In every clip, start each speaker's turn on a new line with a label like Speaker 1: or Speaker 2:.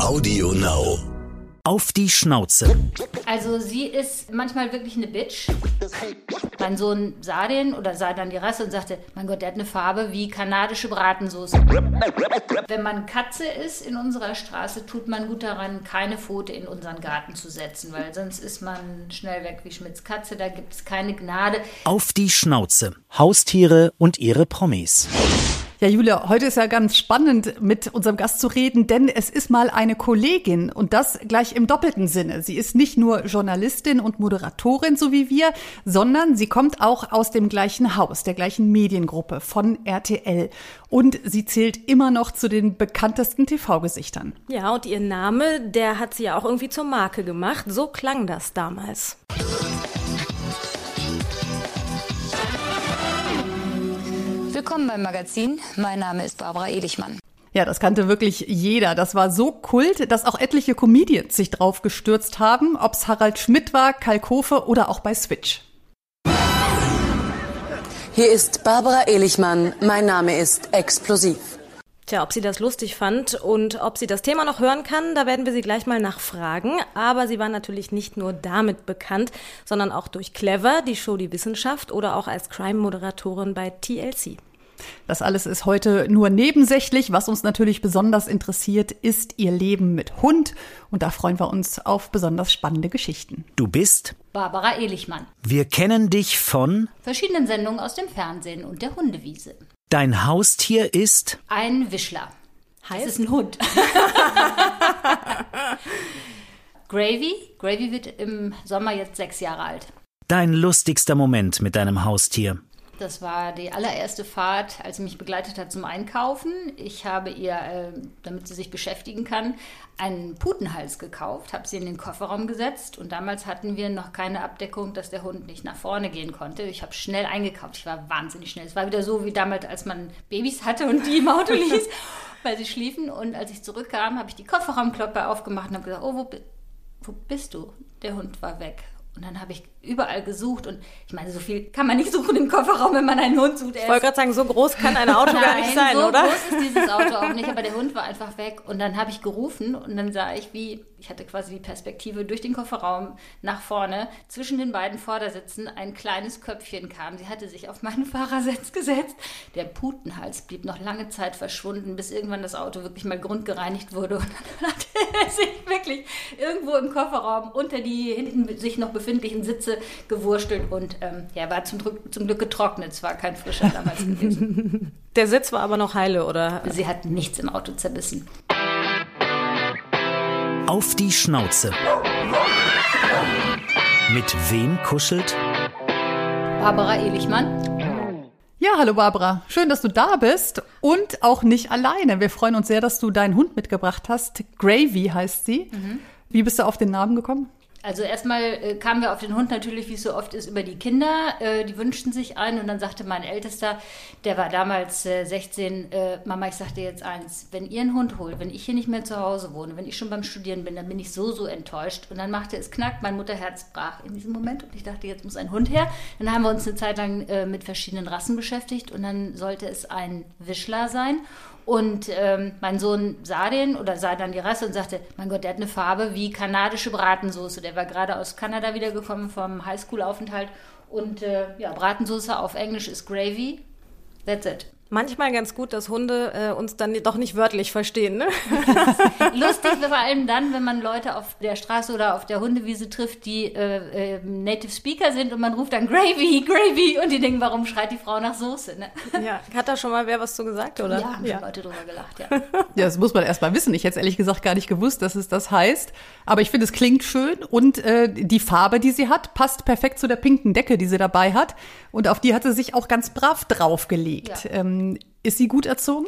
Speaker 1: Audio Now.
Speaker 2: Auf die Schnauze.
Speaker 3: Also sie ist manchmal wirklich eine Bitch. Mein Sohn sah den oder sah dann die Rasse und sagte, mein Gott, der hat eine Farbe wie kanadische Bratensoße. Wenn man Katze ist in unserer Straße, tut man gut daran, keine Pfote in unseren Garten zu setzen, weil sonst ist man schnell weg wie Schmidts Katze, da gibt es keine Gnade.
Speaker 2: Auf die Schnauze. Haustiere und ihre Promis.
Speaker 4: Ja, Julia, heute ist ja ganz spannend, mit unserem Gast zu reden, denn es ist mal eine Kollegin und das gleich im doppelten Sinne. Sie ist nicht nur Journalistin und Moderatorin, so wie wir, sondern sie kommt auch aus dem gleichen Haus, der gleichen Mediengruppe von RTL. Und sie zählt immer noch zu den bekanntesten TV-Gesichtern.
Speaker 5: Ja, und ihr Name, der hat sie ja auch irgendwie zur Marke gemacht. So klang das damals.
Speaker 3: Willkommen beim Magazin. Mein Name ist Barbara Elichmann.
Speaker 4: Ja, das kannte wirklich jeder. Das war so kult, dass auch etliche Comedians sich drauf gestürzt haben, ob's Harald Schmidt war, Kalkofe oder auch bei Switch.
Speaker 6: Hier ist Barbara Elichmann. Mein Name ist Explosiv.
Speaker 5: Tja, ob sie das lustig fand und ob sie das Thema noch hören kann, da werden wir sie gleich mal nachfragen. Aber sie war natürlich nicht nur damit bekannt, sondern auch durch Clever, die Show Die Wissenschaft oder auch als Crime-Moderatorin bei TLC.
Speaker 4: Das alles ist heute nur nebensächlich. Was uns natürlich besonders interessiert, ist ihr Leben mit Hund. Und da freuen wir uns auf besonders spannende Geschichten.
Speaker 2: Du bist?
Speaker 3: Barbara Elichmann.
Speaker 2: Wir kennen dich von?
Speaker 3: Verschiedenen Sendungen aus dem Fernsehen und der Hundewiese.
Speaker 2: Dein Haustier ist?
Speaker 3: Ein Wischler. Heißt? Das ist ein Hund. Gravy. Gravy wird im Sommer jetzt sechs Jahre alt.
Speaker 2: Dein lustigster Moment mit deinem Haustier?
Speaker 3: Das war die allererste Fahrt, als sie mich begleitet hat zum Einkaufen. Ich habe ihr, äh, damit sie sich beschäftigen kann, einen Putenhals gekauft, habe sie in den Kofferraum gesetzt und damals hatten wir noch keine Abdeckung, dass der Hund nicht nach vorne gehen konnte. Ich habe schnell eingekauft, ich war wahnsinnig schnell. Es war wieder so wie damals, als man Babys hatte und die im Auto ließ, weil sie schliefen. Und als ich zurückkam, habe ich die Kofferraumkloppe aufgemacht und habe gesagt, oh, wo, wo bist du? Der Hund war weg. Und dann habe ich überall gesucht und ich meine, so viel kann man nicht suchen im Kofferraum, wenn man einen Hund sucht.
Speaker 5: Ich wollte gerade sagen, so groß kann ein Auto
Speaker 3: Nein,
Speaker 5: gar nicht sein,
Speaker 3: so
Speaker 5: oder?
Speaker 3: So groß ist dieses Auto auch nicht, aber der Hund war einfach weg. Und dann habe ich gerufen und dann sah ich, wie, ich hatte quasi die Perspektive durch den Kofferraum nach vorne, zwischen den beiden Vordersitzen ein kleines Köpfchen kam. Sie hatte sich auf meinen Fahrersitz gesetzt. Der Putenhals blieb noch lange Zeit verschwunden, bis irgendwann das Auto wirklich mal grundgereinigt wurde. Und dann hat er sich wirklich irgendwo im Kofferraum unter die hinten sich noch befindlichen Sitze gewurstelt und ähm, ja, war zum, zum Glück getrocknet. Es war kein frischer damals gewesen.
Speaker 5: Der Sitz war aber noch heile, oder?
Speaker 3: Sie hat nichts im Auto zerbissen.
Speaker 2: Auf die Schnauze. Mit wem kuschelt?
Speaker 3: Barbara Elichmann.
Speaker 4: Ja, hallo Barbara. Schön, dass du da bist und auch nicht alleine. Wir freuen uns sehr, dass du deinen Hund mitgebracht hast. Gravy heißt sie. Mhm. Wie bist du auf den Namen gekommen?
Speaker 3: Also erstmal äh, kamen wir auf den Hund natürlich, wie es so oft ist, über die Kinder. Äh, die wünschten sich einen und dann sagte mein Ältester, der war damals äh, 16, äh, Mama, ich sagte jetzt eins, wenn ihr einen Hund holt, wenn ich hier nicht mehr zu Hause wohne, wenn ich schon beim Studieren bin, dann bin ich so, so enttäuscht. Und dann machte es knack, mein Mutterherz brach in diesem Moment und ich dachte, jetzt muss ein Hund her. Dann haben wir uns eine Zeit lang äh, mit verschiedenen Rassen beschäftigt und dann sollte es ein Wischler sein. Und ähm, mein Sohn sah den oder sah dann die Rasse und sagte, mein Gott, der hat eine Farbe wie kanadische Bratensoße. Der war gerade aus Kanada wiedergekommen vom Highschool-Aufenthalt. Und äh, ja, Bratensoße auf Englisch ist Gravy. That's it.
Speaker 5: Manchmal ganz gut, dass Hunde äh, uns dann doch nicht wörtlich verstehen. Ne?
Speaker 3: Lustig vor allem dann, wenn man Leute auf der Straße oder auf der Hundewiese trifft, die äh, äh, Native Speaker sind und man ruft dann Gravy, Gravy und die denken, warum schreit die Frau nach Soße? Ne?
Speaker 5: Ja, hat da schon mal wer was zu gesagt, oder?
Speaker 3: Ja, haben ja. Leute drüber gelacht, ja.
Speaker 4: Ja, das muss man erst mal wissen. Ich hätte es ehrlich gesagt gar nicht gewusst, dass es das heißt. Aber ich finde, es klingt schön und äh, die Farbe, die sie hat, passt perfekt zu der pinken Decke, die sie dabei hat. Und auf die hat sie sich auch ganz brav draufgelegt. Ja. Ähm, ist sie gut erzogen?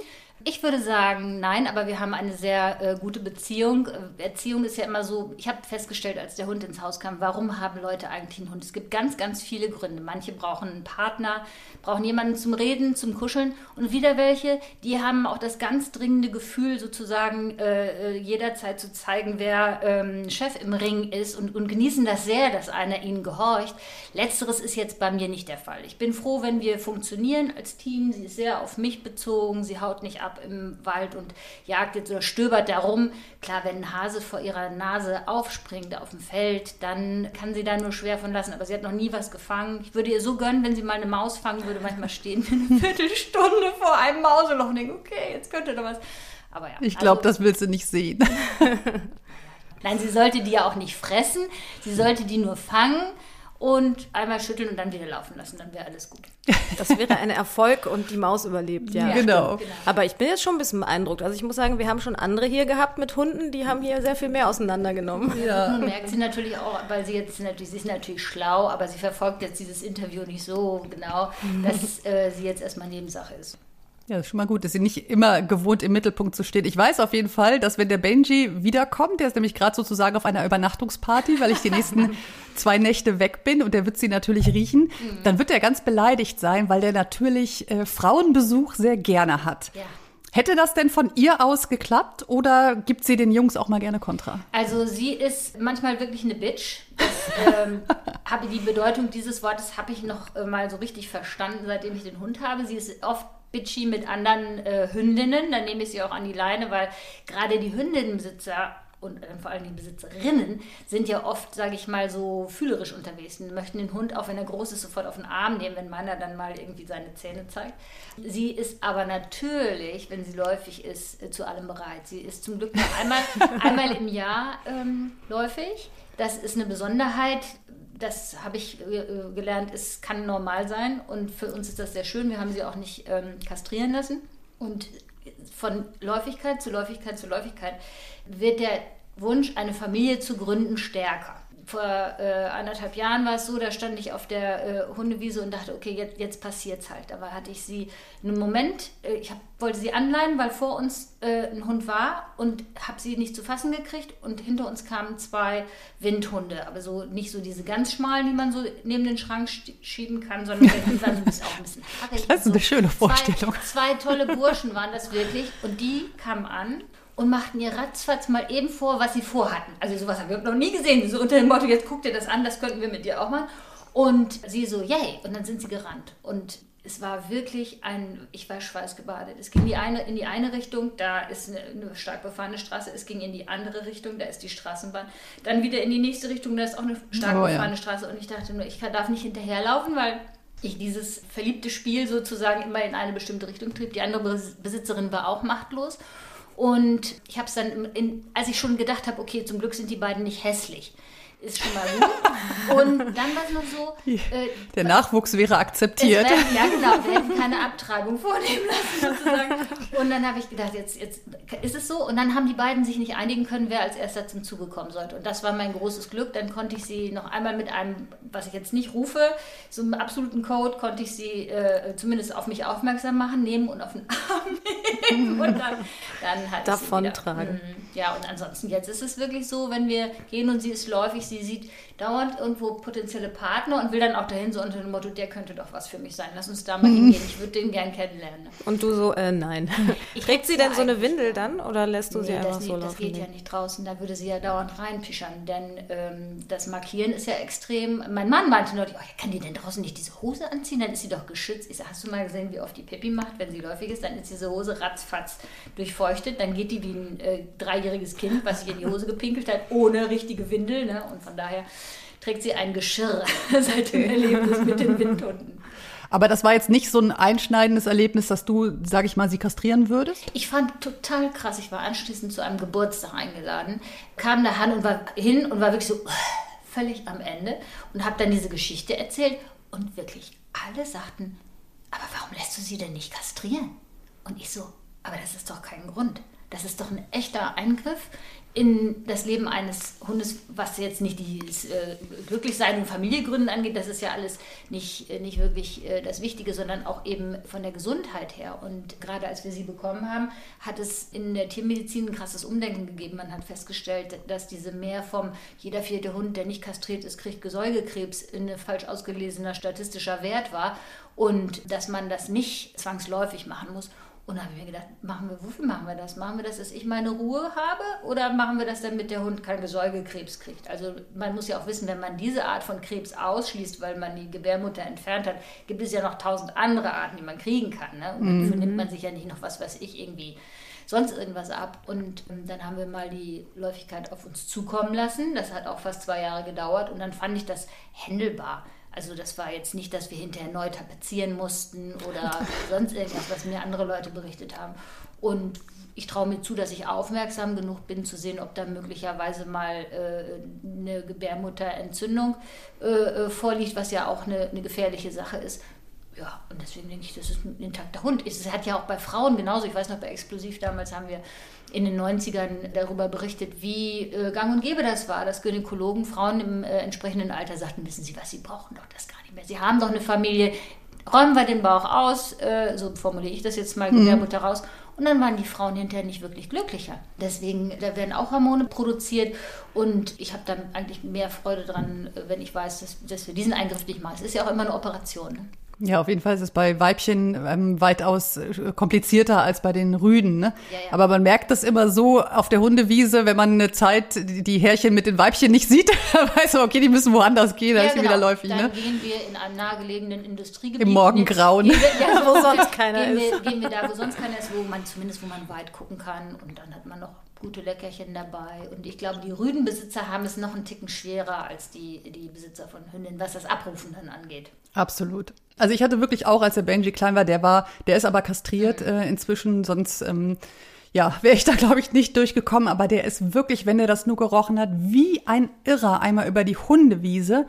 Speaker 3: Ich würde sagen, nein, aber wir haben eine sehr äh, gute Beziehung. Äh, Erziehung ist ja immer so, ich habe festgestellt, als der Hund ins Haus kam, warum haben Leute eigentlich einen Hund? Es gibt ganz, ganz viele Gründe. Manche brauchen einen Partner, brauchen jemanden zum Reden, zum Kuscheln und wieder welche, die haben auch das ganz dringende Gefühl, sozusagen äh, äh jederzeit zu zeigen, wer ähm, Chef im Ring ist und, und genießen das sehr, dass einer ihnen gehorcht. Letzteres ist jetzt bei mir nicht der Fall. Ich bin froh, wenn wir funktionieren als Team. Sie ist sehr auf mich bezogen, sie haut nicht ab ab im Wald und jagt jetzt oder stöbert da rum. Klar, wenn ein Hase vor ihrer Nase aufspringt auf dem Feld, dann kann sie da nur schwer von lassen. Aber sie hat noch nie was gefangen. Ich würde ihr so gönnen, wenn sie mal eine Maus fangen würde, manchmal stehen eine Viertelstunde vor einem Mauseloch und denken, okay, jetzt könnte da was. Aber ja.
Speaker 4: Ich glaube,
Speaker 3: also-
Speaker 4: das willst du nicht sehen.
Speaker 3: Nein, sie sollte die ja auch nicht fressen. Sie sollte die nur fangen und einmal schütteln und dann wieder laufen lassen. Dann wäre alles gut.
Speaker 5: Das wäre ein Erfolg und die Maus überlebt, ja.
Speaker 4: genau.
Speaker 5: Aber ich bin jetzt schon ein bisschen beeindruckt. Also ich muss sagen, wir haben schon andere hier gehabt mit Hunden, die haben hier sehr viel mehr auseinandergenommen.
Speaker 3: Nun merkt sie natürlich auch, weil sie jetzt natürlich, sie ist natürlich schlau, aber sie verfolgt jetzt dieses Interview nicht so genau, dass äh, sie jetzt erstmal Nebensache ist.
Speaker 4: Ja, ist schon mal gut, dass sie nicht immer gewohnt im Mittelpunkt zu stehen. Ich weiß auf jeden Fall, dass wenn der Benji wiederkommt, der ist nämlich gerade sozusagen auf einer Übernachtungsparty, weil ich die nächsten zwei Nächte weg bin und der wird sie natürlich riechen, dann wird er ganz beleidigt sein, weil der natürlich äh, Frauenbesuch sehr gerne hat.
Speaker 3: Ja.
Speaker 4: Hätte das denn von ihr aus geklappt oder gibt sie den Jungs auch mal gerne Kontra?
Speaker 3: Also sie ist manchmal wirklich eine Bitch. Das, ähm, habe die Bedeutung dieses Wortes habe ich noch äh, mal so richtig verstanden, seitdem ich den Hund habe. Sie ist oft bitchy mit anderen äh, Hündinnen. Dann nehme ich sie auch an die Leine, weil gerade die Hündinnenbesitzer und äh, vor allem die Besitzerinnen sind ja oft, sage ich mal, so fühlerisch unterwegs und möchten den Hund, auch wenn er groß ist, sofort auf den Arm nehmen, wenn meiner dann mal irgendwie seine Zähne zeigt. Sie ist aber natürlich, wenn sie läufig ist, äh, zu allem bereit. Sie ist zum Glück nur einmal, einmal im Jahr ähm, läufig. Das ist eine Besonderheit. Das habe ich äh, gelernt, es kann normal sein und für uns ist das sehr schön. Wir haben sie auch nicht ähm, kastrieren lassen. Und von Läufigkeit zu Läufigkeit zu Läufigkeit wird der Wunsch, eine Familie zu gründen, stärker. Vor äh, anderthalb Jahren war es so, da stand ich auf der äh, Hundewiese und dachte, okay, jetzt, jetzt passiert es halt. Aber hatte ich sie einen Moment, äh, ich hab, wollte sie anleihen, weil vor uns äh, ein Hund war und habe sie nicht zu fassen gekriegt. Und hinter uns kamen zwei Windhunde, aber so nicht so diese ganz schmalen, die man so neben den Schrank sch- schieben kann, sondern die waren so ein bisschen, auch ein bisschen haarig.
Speaker 4: Das ist eine schöne Vorstellung.
Speaker 3: Zwei, zwei tolle Burschen waren das wirklich und die kamen an und machten ihr ratzfatz mal eben vor, was sie vorhatten. Also sowas habe ich noch nie gesehen. So unter dem Motto, jetzt guck dir das an, das könnten wir mit dir auch machen. Und sie so, yay. Und dann sind sie gerannt. Und es war wirklich ein, ich war schweißgebadet. Es ging die eine, in die eine Richtung, da ist eine, eine stark befahrene Straße. Es ging in die andere Richtung, da ist die Straßenbahn. Dann wieder in die nächste Richtung, da ist auch eine stark
Speaker 4: Oh ja.
Speaker 3: befahrene Straße. Und ich dachte nur, ich darf nicht hinterherlaufen, weil ich dieses verliebte Spiel sozusagen immer in eine bestimmte Richtung trieb. Die andere Bes- Besitzerin war auch machtlos. Und ich habe es dann, in, als ich schon gedacht habe, okay, zum Glück sind die beiden nicht hässlich. Ist schon mal gut. Und dann war es noch so, äh,
Speaker 4: Der Nachwuchs wäre akzeptiert.
Speaker 3: werden, ja, genau. Wir hätten keine Abtreibung vornehmen lassen, sozusagen. Und dann habe ich gedacht, jetzt, jetzt ist es so. Und dann haben die beiden sich nicht einigen können, wer als erster zum Zuge kommen sollte. Und das war mein großes Glück. Dann konnte ich sie noch einmal mit einem, was ich jetzt nicht rufe, so einem absoluten Code, konnte ich sie äh, zumindest auf mich aufmerksam machen, nehmen und auf den Arm nehmen. Und dann, dann hat
Speaker 5: Davontragen.
Speaker 3: Ja, und ansonsten jetzt ist es wirklich so, wenn wir gehen und sie ist läufig, sie sieht dauernd irgendwo potenzielle Partner und will dann auch dahin so unter dem Motto, der könnte doch was für mich sein. Lass uns da mal hingehen. Ich würde den gern kennenlernen.
Speaker 5: Und du so, äh, nein.
Speaker 3: Ich
Speaker 5: Trägt sie denn so eine Windel dann oder lässt du sie
Speaker 3: Nee,
Speaker 5: einfach
Speaker 3: das,
Speaker 5: so
Speaker 3: nee, das
Speaker 5: laufen?
Speaker 3: geht ja nicht draußen, da würde sie ja dauernd reinpischern, denn ähm, das Markieren ist ja extrem. Mein Mann meinte neulich, oh, kann die denn draußen nicht diese Hose anziehen? Dann ist sie doch geschützt. Ich sag, hast du mal gesehen, wie oft die Pippi macht, wenn sie läufig ist? Dann ist diese Hose ratzfatz durchfeuchtet, dann geht die wie ein äh, dreijähriges Kind, was sich in die Hose gepinkelt hat, ohne richtige Windel. Ne? Und von daher trägt sie ein Geschirr seit dem Erlebnis mit den Windhunden.
Speaker 4: Aber das war jetzt nicht so ein einschneidendes Erlebnis, dass du, sag ich mal, sie kastrieren würdest?
Speaker 3: Ich fand total krass. Ich war anschließend zu einem Geburtstag eingeladen, kam da hin und war hin und war wirklich so völlig am Ende und habe dann diese Geschichte erzählt und wirklich alle sagten, aber warum lässt du sie denn nicht kastrieren? Und ich so, aber das ist doch kein Grund. Das ist doch ein echter Eingriff in das Leben eines Hundes, was jetzt nicht dieses äh, Glücklichsein und Familie gründen angeht. Das ist ja alles nicht, äh, nicht wirklich äh, das Wichtige, sondern auch eben von der Gesundheit her. Und gerade als wir sie bekommen haben, hat es in der Tiermedizin ein krasses Umdenken gegeben. Man hat festgestellt, dass diese Mehrform, jeder vierte Hund, der nicht kastriert ist, kriegt Gesäugekrebs, ein falsch ausgelesener statistischer Wert war und dass man das nicht zwangsläufig machen muss. Und dann habe ich mir gedacht, machen wir, wofür machen wir das? Machen wir das, dass ich meine Ruhe habe oder machen wir das, damit der Hund kein Gesäugekrebs kriegt? Also man muss ja auch wissen, wenn man diese Art von Krebs ausschließt, weil man die Gebärmutter entfernt hat, gibt es ja noch tausend andere Arten, die man kriegen kann. Ne? Und dafür nimmt man sich ja nicht noch was, weiß ich, irgendwie sonst irgendwas ab. Und ähm, dann haben wir mal die Läufigkeit auf uns zukommen lassen. Das hat auch fast zwei Jahre gedauert und dann fand ich das händelbar. Also das war jetzt nicht, dass wir hinterher neu tapezieren mussten oder sonst irgendwas, was mir andere Leute berichtet haben. Und ich traue mir zu, dass ich aufmerksam genug bin, zu sehen, ob da möglicherweise mal äh, eine Gebärmutterentzündung äh, äh vorliegt, was ja auch eine, eine gefährliche Sache ist. Ja, und deswegen denke ich, das ist ein intakter Hund. Es hat ja auch bei Frauen genauso. Ich weiß noch, bei Explosiv damals haben wir in den 90ern darüber berichtet, wie äh, gang und gäbe das war, dass Gynäkologen Frauen im äh, entsprechenden Alter sagten, wissen Sie was, Sie brauchen doch das gar nicht mehr. Sie haben doch eine Familie, räumen wir den Bauch aus, äh, so formuliere ich das jetzt mal, mhm. Gebärmutter raus. Und dann waren die Frauen hinterher nicht wirklich glücklicher. Deswegen, da werden auch Hormone produziert und ich habe dann eigentlich mehr Freude dran, wenn ich weiß, dass, dass wir diesen Eingriff nicht machen. Es ist ja auch immer eine Operation. Ne?
Speaker 4: Ja, auf jeden Fall ist es bei Weibchen ähm, weitaus äh, komplizierter als bei den Rüden. Ne? Ja, ja. Aber man merkt das immer so auf der Hundewiese, wenn man eine Zeit die Härchen mit den Weibchen nicht sieht, weiß man, okay, die müssen woanders gehen, da ja, ist genau. wieder läufig.
Speaker 3: Dann
Speaker 4: ne?
Speaker 3: gehen wir in einem nahegelegenen Industriegebiet.
Speaker 4: Im Morgengrauen.
Speaker 3: Gehen wir, ja, wo sonst keiner gehen ist. Wir, gehen wir da, wo sonst keiner ist, wo man zumindest, wo man weit gucken kann und dann hat man noch gute Leckerchen dabei. Und ich glaube, die Rüdenbesitzer haben es noch einen Ticken schwerer als die, die Besitzer von Hündinnen, was das Abrufen dann angeht.
Speaker 4: Absolut. Also ich hatte wirklich auch, als der Benji klein war, der war, der ist aber kastriert mhm. äh, inzwischen, sonst ähm, ja, wäre ich da, glaube ich, nicht durchgekommen. Aber der ist wirklich, wenn er das nur gerochen hat, wie ein Irrer einmal über die Hundewiese.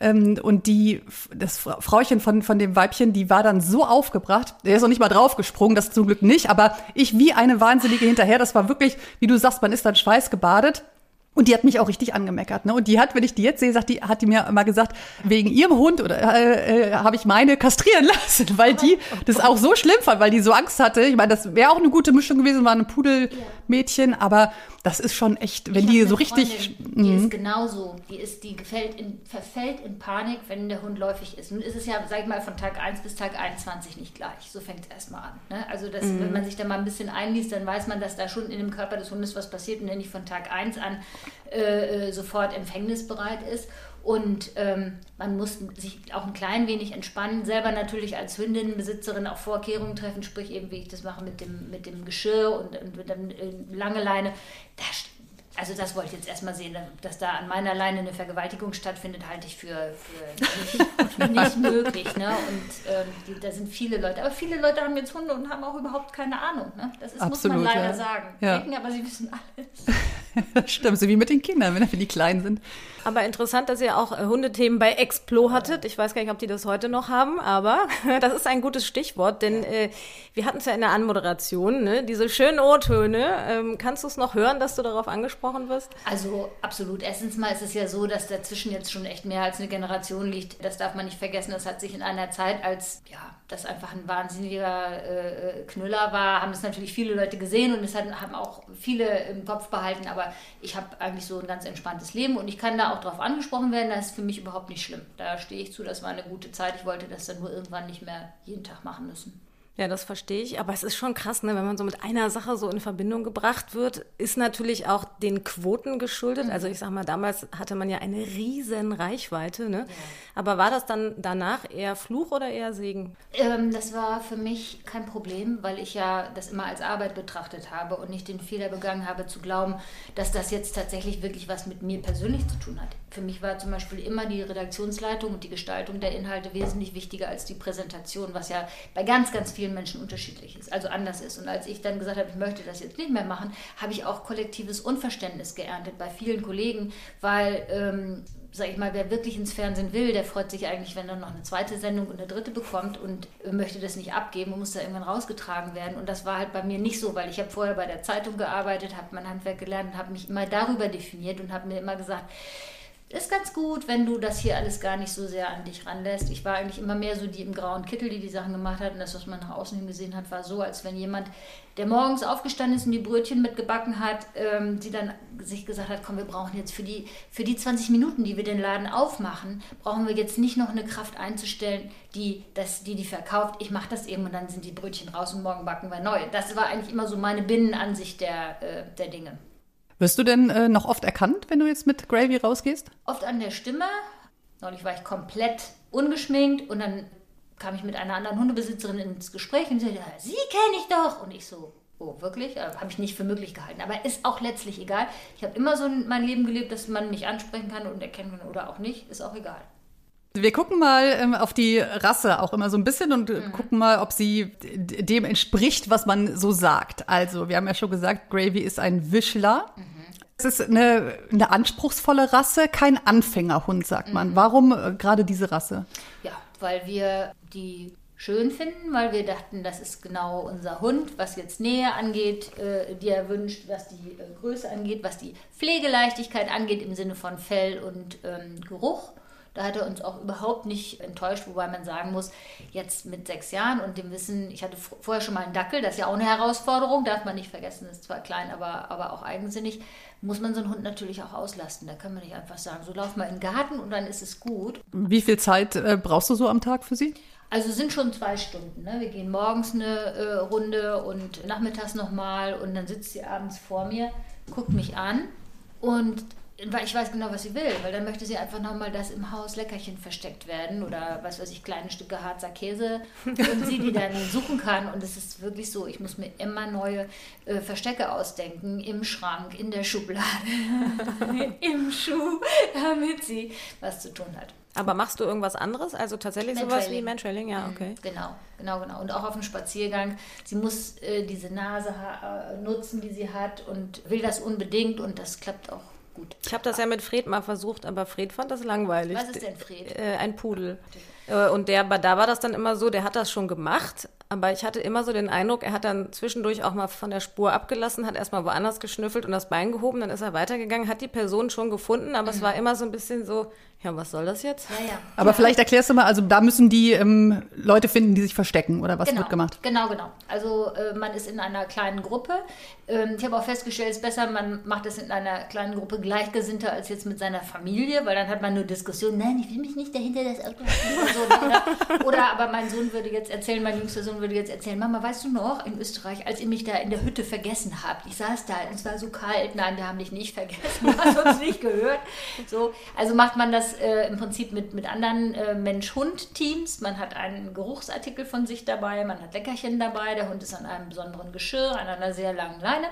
Speaker 4: Ähm, und die, das Frauchen von, von dem Weibchen, die war dann so aufgebracht, der ist noch nicht mal draufgesprungen, das zum Glück nicht, aber ich wie eine Wahnsinnige hinterher, das war wirklich, wie du sagst, man ist dann schweißgebadet. Und die hat mich auch richtig angemeckert. Ne? Und die hat, wenn ich die jetzt sehe, sagt die, hat die mir mal gesagt, wegen ihrem Hund oder äh, äh, habe ich meine kastrieren lassen, weil die das auch so schlimm fand, weil die so Angst hatte. Ich meine, das wäre auch eine gute Mischung gewesen, war ein Pudelmädchen, aber das ist schon echt, wenn die so richtig.
Speaker 3: Freundin, die ist mhm. genauso. Die ist, die gefällt in, verfällt in Panik, wenn der Hund läufig ist. Nun ist es ja, sag ich mal, von Tag 1 bis Tag 21 nicht gleich. So fängt es erstmal an. Ne? Also das, mhm. wenn man sich da mal ein bisschen einliest, dann weiß man, dass da schon in dem Körper des Hundes was passiert und der nicht von Tag 1 an äh, äh, sofort empfängnisbereit ist. Und ähm, man muss sich auch ein klein wenig entspannen, selber natürlich als Hündinnenbesitzerin auch Vorkehrungen treffen, sprich eben, wie ich das mache mit dem, mit dem Geschirr und, und dann äh, lange Leine. Da also das wollte ich jetzt erstmal sehen, dass da an meiner Leine eine Vergewaltigung stattfindet, halte ich für, für nicht, nicht möglich. Ne? Und ähm, die, da sind viele Leute, aber viele Leute haben jetzt Hunde und haben auch überhaupt keine Ahnung. Ne? Das ist, Absolut, muss man leider ja. sagen. Ja. Denken, aber sie wissen
Speaker 4: alles. Stimmt, so wie mit den Kindern, wenn die klein sind.
Speaker 5: Aber interessant, dass ihr auch äh, Hundethemen bei Explo hattet. Ich weiß gar nicht, ob die das heute noch haben, aber das ist ein gutes Stichwort, denn äh, wir hatten es ja in der Anmoderation, ne? diese schönen O-Töne. Ähm, kannst du es noch hören, dass du darauf angesprochen wirst?
Speaker 3: Also absolut. Erstens mal ist es ja so, dass dazwischen jetzt schon echt mehr als eine Generation liegt. Das darf man nicht vergessen. Das hat sich in einer Zeit, als ja, das einfach ein wahnsinniger äh, Knüller war, haben es natürlich viele Leute gesehen und es haben auch viele im Kopf behalten. Aber ich habe eigentlich so ein ganz entspanntes Leben und ich kann da auch darauf angesprochen werden, das ist für mich überhaupt nicht schlimm. Da stehe ich zu, das war eine gute Zeit. Ich wollte das dann nur irgendwann nicht mehr jeden Tag machen müssen.
Speaker 5: Ja, das verstehe ich. Aber es ist schon krass, ne? wenn man so mit einer Sache so in Verbindung gebracht wird, ist natürlich auch den Quoten geschuldet. Mhm. Also ich sag mal, damals hatte man ja eine riesen Reichweite. Ne? Ja. Aber war das dann danach eher Fluch oder eher Segen?
Speaker 3: Ähm, das war für mich kein Problem, weil ich ja das immer als Arbeit betrachtet habe und nicht den Fehler begangen habe zu glauben, dass das jetzt tatsächlich wirklich was mit mir persönlich zu tun hat. Für mich war zum Beispiel immer die Redaktionsleitung und die Gestaltung der Inhalte wesentlich wichtiger als die Präsentation, was ja bei ganz, ganz vielen Menschen unterschiedlich ist, also anders ist. Und als ich dann gesagt habe, ich möchte das jetzt nicht mehr machen, habe ich auch kollektives Unverständnis geerntet bei vielen Kollegen, weil, ähm, sag ich mal, wer wirklich ins Fernsehen will, der freut sich eigentlich, wenn er noch eine zweite Sendung und eine dritte bekommt und möchte das nicht abgeben und muss da irgendwann rausgetragen werden. Und das war halt bei mir nicht so, weil ich habe vorher bei der Zeitung gearbeitet, habe mein Handwerk gelernt und habe mich immer darüber definiert und habe mir immer gesagt, ist ganz gut, wenn du das hier alles gar nicht so sehr an dich ranlässt. Ich war eigentlich immer mehr so die im grauen Kittel, die die Sachen gemacht hat. Und das, was man nach außen hin gesehen hat, war so, als wenn jemand, der morgens aufgestanden ist und die Brötchen mitgebacken hat, ähm, sie dann sich gesagt hat, komm, wir brauchen jetzt für die, für die 20 Minuten, die wir den Laden aufmachen, brauchen wir jetzt nicht noch eine Kraft einzustellen, die das, die, die verkauft. Ich mache das eben und dann sind die Brötchen raus und morgen backen wir neu. Das war eigentlich immer so meine Binnenansicht der, äh, der Dinge.
Speaker 4: Wirst du denn äh, noch oft erkannt, wenn du jetzt mit Gravy rausgehst?
Speaker 3: Oft an der Stimme. Neulich war ich komplett ungeschminkt und dann kam ich mit einer anderen Hundebesitzerin ins Gespräch und sie sagte, sie kenne ich doch. Und ich so, oh, wirklich? Äh, habe ich nicht für möglich gehalten. Aber ist auch letztlich egal. Ich habe immer so mein Leben gelebt, dass man mich ansprechen kann und erkennen kann oder auch nicht. Ist auch egal.
Speaker 4: Wir gucken mal ähm, auf die Rasse auch immer so ein bisschen und äh, mhm. gucken mal, ob sie dem entspricht, was man so sagt. Also, wir haben ja schon gesagt, Gravy ist ein Wischler. Mhm. Es ist eine, eine anspruchsvolle Rasse, kein Anfängerhund, sagt man. Mhm. Warum äh, gerade diese Rasse?
Speaker 3: Ja, weil wir die schön finden, weil wir dachten, das ist genau unser Hund, was jetzt Nähe angeht, äh, die er wünscht, was die äh, Größe angeht, was die Pflegeleichtigkeit angeht im Sinne von Fell und ähm, Geruch. Da hat er uns auch überhaupt nicht enttäuscht, wobei man sagen muss, jetzt mit sechs Jahren und dem Wissen, ich hatte vorher schon mal einen Dackel, das ist ja auch eine Herausforderung, darf man nicht vergessen, ist zwar klein, aber, aber auch eigensinnig, muss man so einen Hund natürlich auch auslasten. Da kann man nicht einfach sagen, so lauf mal in den Garten und dann ist es gut.
Speaker 4: Wie viel Zeit äh, brauchst du so am Tag für sie?
Speaker 3: Also sind schon zwei Stunden. Ne? Wir gehen morgens eine äh, Runde und nachmittags nochmal und dann sitzt sie abends vor mir, guckt mich an und weil ich weiß genau, was sie will, weil dann möchte sie einfach nochmal, dass im Haus Leckerchen versteckt werden oder was weiß ich, kleine Stücke Harzer Käse und sie die dann suchen kann. Und es ist wirklich so, ich muss mir immer neue äh, Verstecke ausdenken, im Schrank, in der Schublade, im Schuh, damit sie was zu tun hat.
Speaker 5: Aber machst du irgendwas anderes? Also tatsächlich sowas wie Mantrailing? Ja,
Speaker 3: mhm, okay. Genau, genau, genau. Und auch auf dem Spaziergang. Sie muss äh, diese Nase äh, nutzen, die sie hat und will das unbedingt und das klappt auch gut.
Speaker 5: Ich habe das ja mit Fred mal versucht, aber Fred fand das langweilig.
Speaker 3: Was ist denn Fred?
Speaker 5: Äh, ein Pudel. Äh, und der, da war das dann immer so, der hat das schon gemacht, aber ich hatte immer so den Eindruck, er hat dann zwischendurch auch mal von der Spur abgelassen, hat erstmal woanders geschnüffelt und das Bein gehoben, dann ist er weitergegangen, hat die Person schon gefunden, aber mhm. es war immer so ein bisschen so, ja, was soll das jetzt?
Speaker 3: Ja, ja.
Speaker 4: Aber ja. vielleicht erklärst du mal, also da müssen die ähm, Leute finden, die sich verstecken oder was
Speaker 3: genau,
Speaker 4: wird gemacht?
Speaker 3: Genau, genau. Also äh, man ist in einer kleinen Gruppe. Ähm, ich habe auch festgestellt, es ist besser, man macht es in einer kleinen Gruppe gleichgesinnter als jetzt mit seiner Familie, weil dann hat man nur Diskussionen, nein, ich will mich nicht dahinter das Auto oder so. Oder, oder aber mein Sohn würde jetzt erzählen, mein jüngster Sohn würde jetzt erzählen, Mama, weißt du noch, in Österreich, als ihr mich da in der Hütte vergessen habt, ich saß da, es war so kalt, nein, wir haben dich nicht vergessen, du hast uns nicht gehört. So, also macht man das äh, im Prinzip mit, mit anderen äh, Mensch-Hund-Teams. Man hat einen Geruchsartikel von sich dabei, man hat Leckerchen dabei, der Hund ist an einem besonderen Geschirr, an einer sehr langen Leine.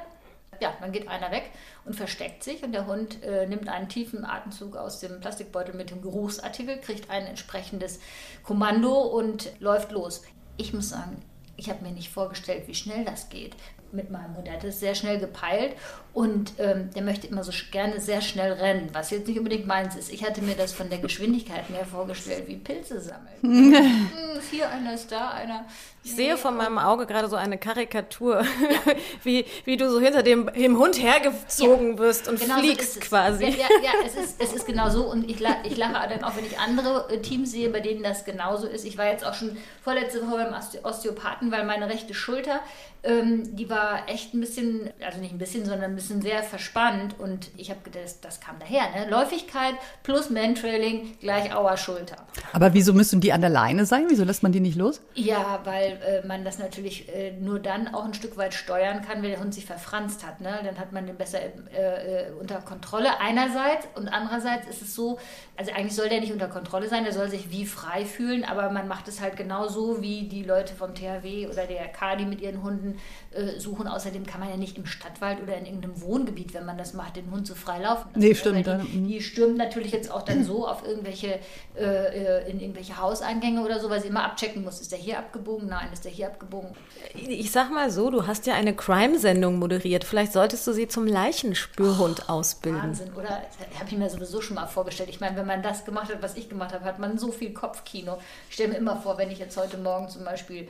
Speaker 3: Ja, dann geht einer weg und versteckt sich und der Hund äh, nimmt einen tiefen Atemzug aus dem Plastikbeutel mit dem Geruchsartikel, kriegt ein entsprechendes Kommando und läuft los. Ich muss sagen, ich habe mir nicht vorgestellt, wie schnell das geht mit meinem Hund. Er hat es sehr schnell gepeilt und ähm, der möchte immer so gerne sehr schnell rennen, was jetzt nicht unbedingt meins ist. Ich hatte mir das von der Geschwindigkeit mehr vorgestellt, wie Pilze sammeln. hm, hier einer ist da, einer.
Speaker 5: Ich sehe von meinem Auge gerade so eine Karikatur, ja. wie, wie du so hinter dem, dem Hund hergezogen ja. wirst und genau fliegst so quasi.
Speaker 3: Ja, ja, ja, es, ist, es ist genau so und ich, ich lache dann auch, wenn ich andere äh, Teams sehe, bei denen das genauso ist. Ich war jetzt auch schon vorletzte Woche beim Osteopathen, weil meine rechte Schulter, ähm, die war echt ein bisschen, also nicht ein bisschen, sondern ein bisschen sehr verspannt und ich habe gedacht, das, das kam daher. Ne? Läufigkeit plus Mantrailing gleich Auer Schulter.
Speaker 4: Aber wieso müssen die an der Leine sein? Wieso lässt man die nicht los?
Speaker 3: Ja, weil äh, man das natürlich äh, nur dann auch ein Stück weit steuern kann, wenn der Hund sich verfranst hat. Ne? Dann hat man den besser äh, äh, unter Kontrolle einerseits und andererseits ist es so, also eigentlich soll der nicht unter Kontrolle sein, der soll sich wie frei fühlen, aber man macht es halt genauso wie die Leute vom THW oder der KADI mit ihren Hunden äh, suchen. Außerdem kann man ja nicht im Stadtwald oder in irgendeinem Wohngebiet, wenn man das macht, den Hund so frei laufen
Speaker 4: lassen. Nee, stimmt. Die,
Speaker 3: mhm. die stürmen natürlich jetzt auch dann so auf irgendwelche, äh, in irgendwelche Hauseingänge oder so, weil sie immer abchecken muss, ist der hier abgebogen? Nein, ist der hier abgebogen?
Speaker 5: Ich sag mal so, du hast ja eine Crime-Sendung moderiert. Vielleicht solltest du sie zum Leichenspürhund oh, ausbilden.
Speaker 3: Wahnsinn, oder? Habe ich mir sowieso schon mal vorgestellt. Ich meine, wenn man das gemacht hat, was ich gemacht habe, hat man so viel Kopfkino. Ich stelle mir immer vor, wenn ich jetzt heute Morgen zum Beispiel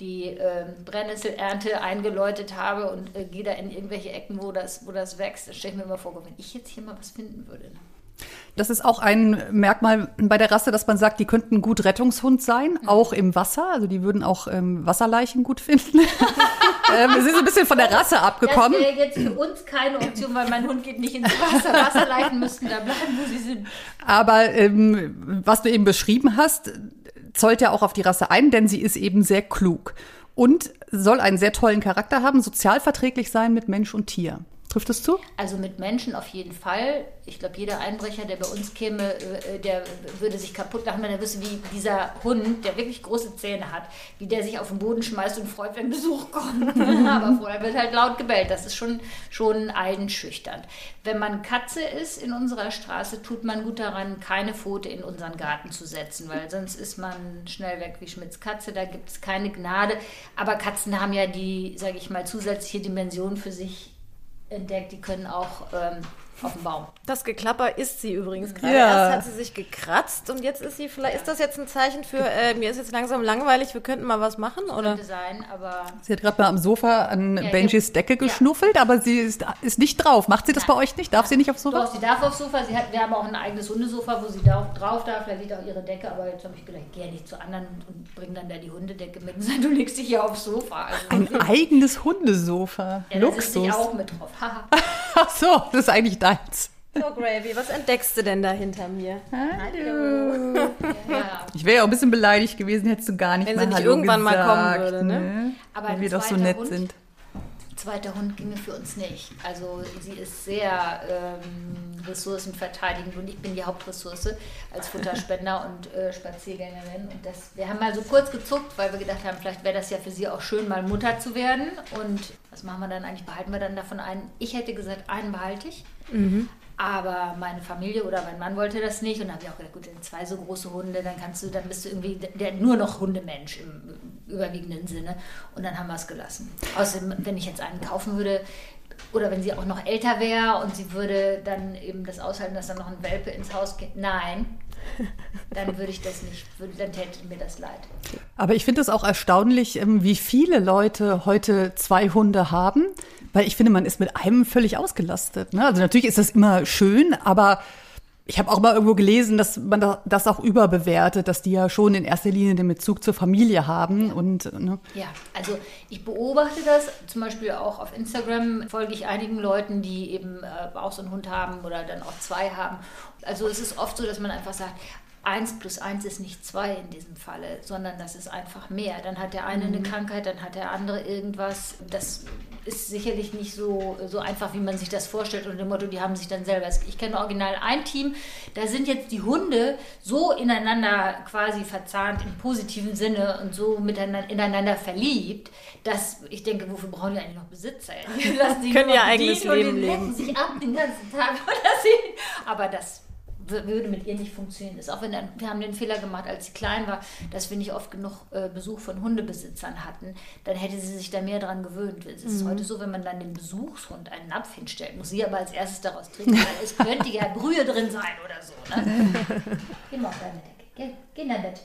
Speaker 3: die äh, Brennnesselernte eingeläutet habe und äh, gehe da in irgendwelche Ecken, wo das, wo das wächst, dann stelle ich mir immer vor, wenn ich jetzt hier mal was finden würde. Ne?
Speaker 4: Das ist auch ein Merkmal bei der Rasse, dass man sagt, die könnten gut Rettungshund sein,
Speaker 3: Mhm.
Speaker 4: auch im Wasser. Also die würden auch ähm, Wasserleichen gut finden. ähm, wir sind so ein bisschen von der Rasse abgekommen.
Speaker 3: Das wäre jetzt für uns keine Option, weil mein Hund geht nicht ins Wasser. Wasserleiten müssten da bleiben, wo sie sind.
Speaker 4: Aber ähm, was du eben beschrieben hast, zollt ja auch auf die Rasse ein, denn sie ist eben sehr klug und soll einen sehr tollen Charakter haben, sozial verträglich sein mit Mensch und Tier. Trifft es zu?
Speaker 3: Also mit Menschen auf jeden Fall. Ich glaube, jeder Einbrecher, der bei uns käme, äh, der würde sich kaputt lachen, wenn er wüsste, wie dieser Hund, der wirklich große Zähne hat, wie der sich auf den Boden schmeißt und freut, wenn Besuch kommt. Aber vorher wird halt laut gebellt. Das ist schon, schon einschüchternd. Wenn man Katze ist in unserer Straße, tut man gut daran, keine Pfote in unseren Garten zu setzen, weil sonst ist man schnell weg wie Schmidts Katze. Da gibt es keine Gnade. Aber Katzen haben ja die, sage ich mal, zusätzliche Dimension für sich entdeckt, die können auch ähm, auf dem Baum.
Speaker 5: Das Geklapper ist sie übrigens gerade.
Speaker 4: Ja.
Speaker 5: Erst hat sie sich gekratzt und jetzt ist sie, vielleicht ist das jetzt ein Zeichen für, äh, mir ist jetzt langsam langweilig, wir könnten mal was machen, oder?
Speaker 3: Könnte sein, aber
Speaker 4: Sie hat gerade mal am Sofa an
Speaker 3: Ja,
Speaker 4: Benjis Decke geschnuffelt, aber sie ist, ist nicht drauf. Macht sie das bei euch nicht? Darf sie nicht aufs Sofa?
Speaker 3: doch, sie darf aufs Sofa. Sie hat, wir haben auch ein eigenes Hundesofa, wo sie da drauf darf. Da liegt auch ihre Decke. Aber jetzt habe ich gedacht, ja nicht zu anderen und bringe dann da die Hundedecke mit und sage, du legst dich hier aufs Sofa. Also,
Speaker 4: Ein eigenes Hundesofa.
Speaker 3: ja, da sitze ich
Speaker 4: Luxus.
Speaker 3: auch mit drauf.
Speaker 4: Ach so, das ist eigentlich deins.
Speaker 5: So, Gravy, was entdeckst du denn da hinter mir?
Speaker 3: ja.
Speaker 4: Ich wäre ja auch ein bisschen beleidigt gewesen, hättest du gar nicht
Speaker 5: Wenn
Speaker 4: mal
Speaker 5: sie nicht
Speaker 4: Hallo
Speaker 5: irgendwann mal
Speaker 4: gesagt,
Speaker 5: kommen würde, ne?
Speaker 3: Aber
Speaker 4: Weil
Speaker 3: ein
Speaker 4: wir doch so nett
Speaker 3: Hund,
Speaker 4: sind.
Speaker 3: Zweiter Hund ginge für uns nicht. Also sie ist sehr ähm, ressourcenverteidigend und ich bin die Hauptressource als Futterspender und äh, Spaziergängerin. Und das, wir haben mal so kurz gezuckt, weil wir gedacht haben, vielleicht wäre das ja für sie auch schön, mal Mutter zu werden. Und was machen wir dann eigentlich? Behalten wir dann davon einen? Ich hätte gesagt, einen behalte ich. Aber meine Familie oder mein Mann wollte das nicht und dann habe ich auch gedacht, gut, dann zwei so große Hunde, dann kannst du, dann bist du irgendwie der, nur noch Hundemensch im überwiegenden Sinne. Und dann haben wir es gelassen. Außerdem, wenn ich jetzt einen kaufen würde, oder wenn sie auch noch älter wäre und sie würde dann eben das aushalten, dass dann noch ein Welpe ins Haus geht. Nein, dann würde ich das nicht, dann täte mir das leid.
Speaker 4: Aber ich finde es auch erstaunlich, ähm, wie viele Leute heute zwei Hunde haben, weil ich finde, man ist mit einem völlig ausgelastet. Ne? Also natürlich ist das immer schön, aber ich habe auch mal irgendwo gelesen, dass man da- das auch überbewertet, dass die ja schon in erster Linie den Bezug zur Familie haben und ne?
Speaker 3: Ja, also ich beobachte das zum Beispiel auch auf Instagram, folge ich einigen Leuten, die eben äh, auch so einen Hund haben oder dann auch zwei haben. Also es ist oft so, dass man einfach sagt, eins plus eins ist nicht zwei in diesem Falle, sondern das ist einfach mehr. Dann hat der eine eine Krankheit, dann hat der andere irgendwas. Das ist sicherlich nicht so, so einfach, wie man sich das vorstellt unter dem Motto, die haben sich dann selber. Ich kenne original ein Team, da sind jetzt die Hunde so ineinander quasi verzahnt im positiven Sinne und so miteinander ineinander verliebt, dass ich denke, wofür brauchen die eigentlich noch Besitzer? Die lassen sich
Speaker 5: Können
Speaker 3: noch
Speaker 5: eigenes
Speaker 3: bedienen und
Speaker 5: Leben
Speaker 3: die
Speaker 5: leben.
Speaker 3: sich ab den ganzen Tag. Oder sie, aber das würde mit ihr nicht funktionieren. Ist auch wenn dann, wir haben den Fehler gemacht, als sie klein war, dass wir nicht oft genug äh, Besuch von Hundebesitzern hatten. Dann hätte sie sich da mehr dran gewöhnt. Es ist
Speaker 5: Mhm.
Speaker 3: heute so, wenn man dann dem Besuchshund einen Napf hinstellt, muss sie aber als erstes daraus trinken, weil es könnte ja Brühe drin sein oder so. Ne? Geh mal auf deine Decke. Geh, geh in dein Bett.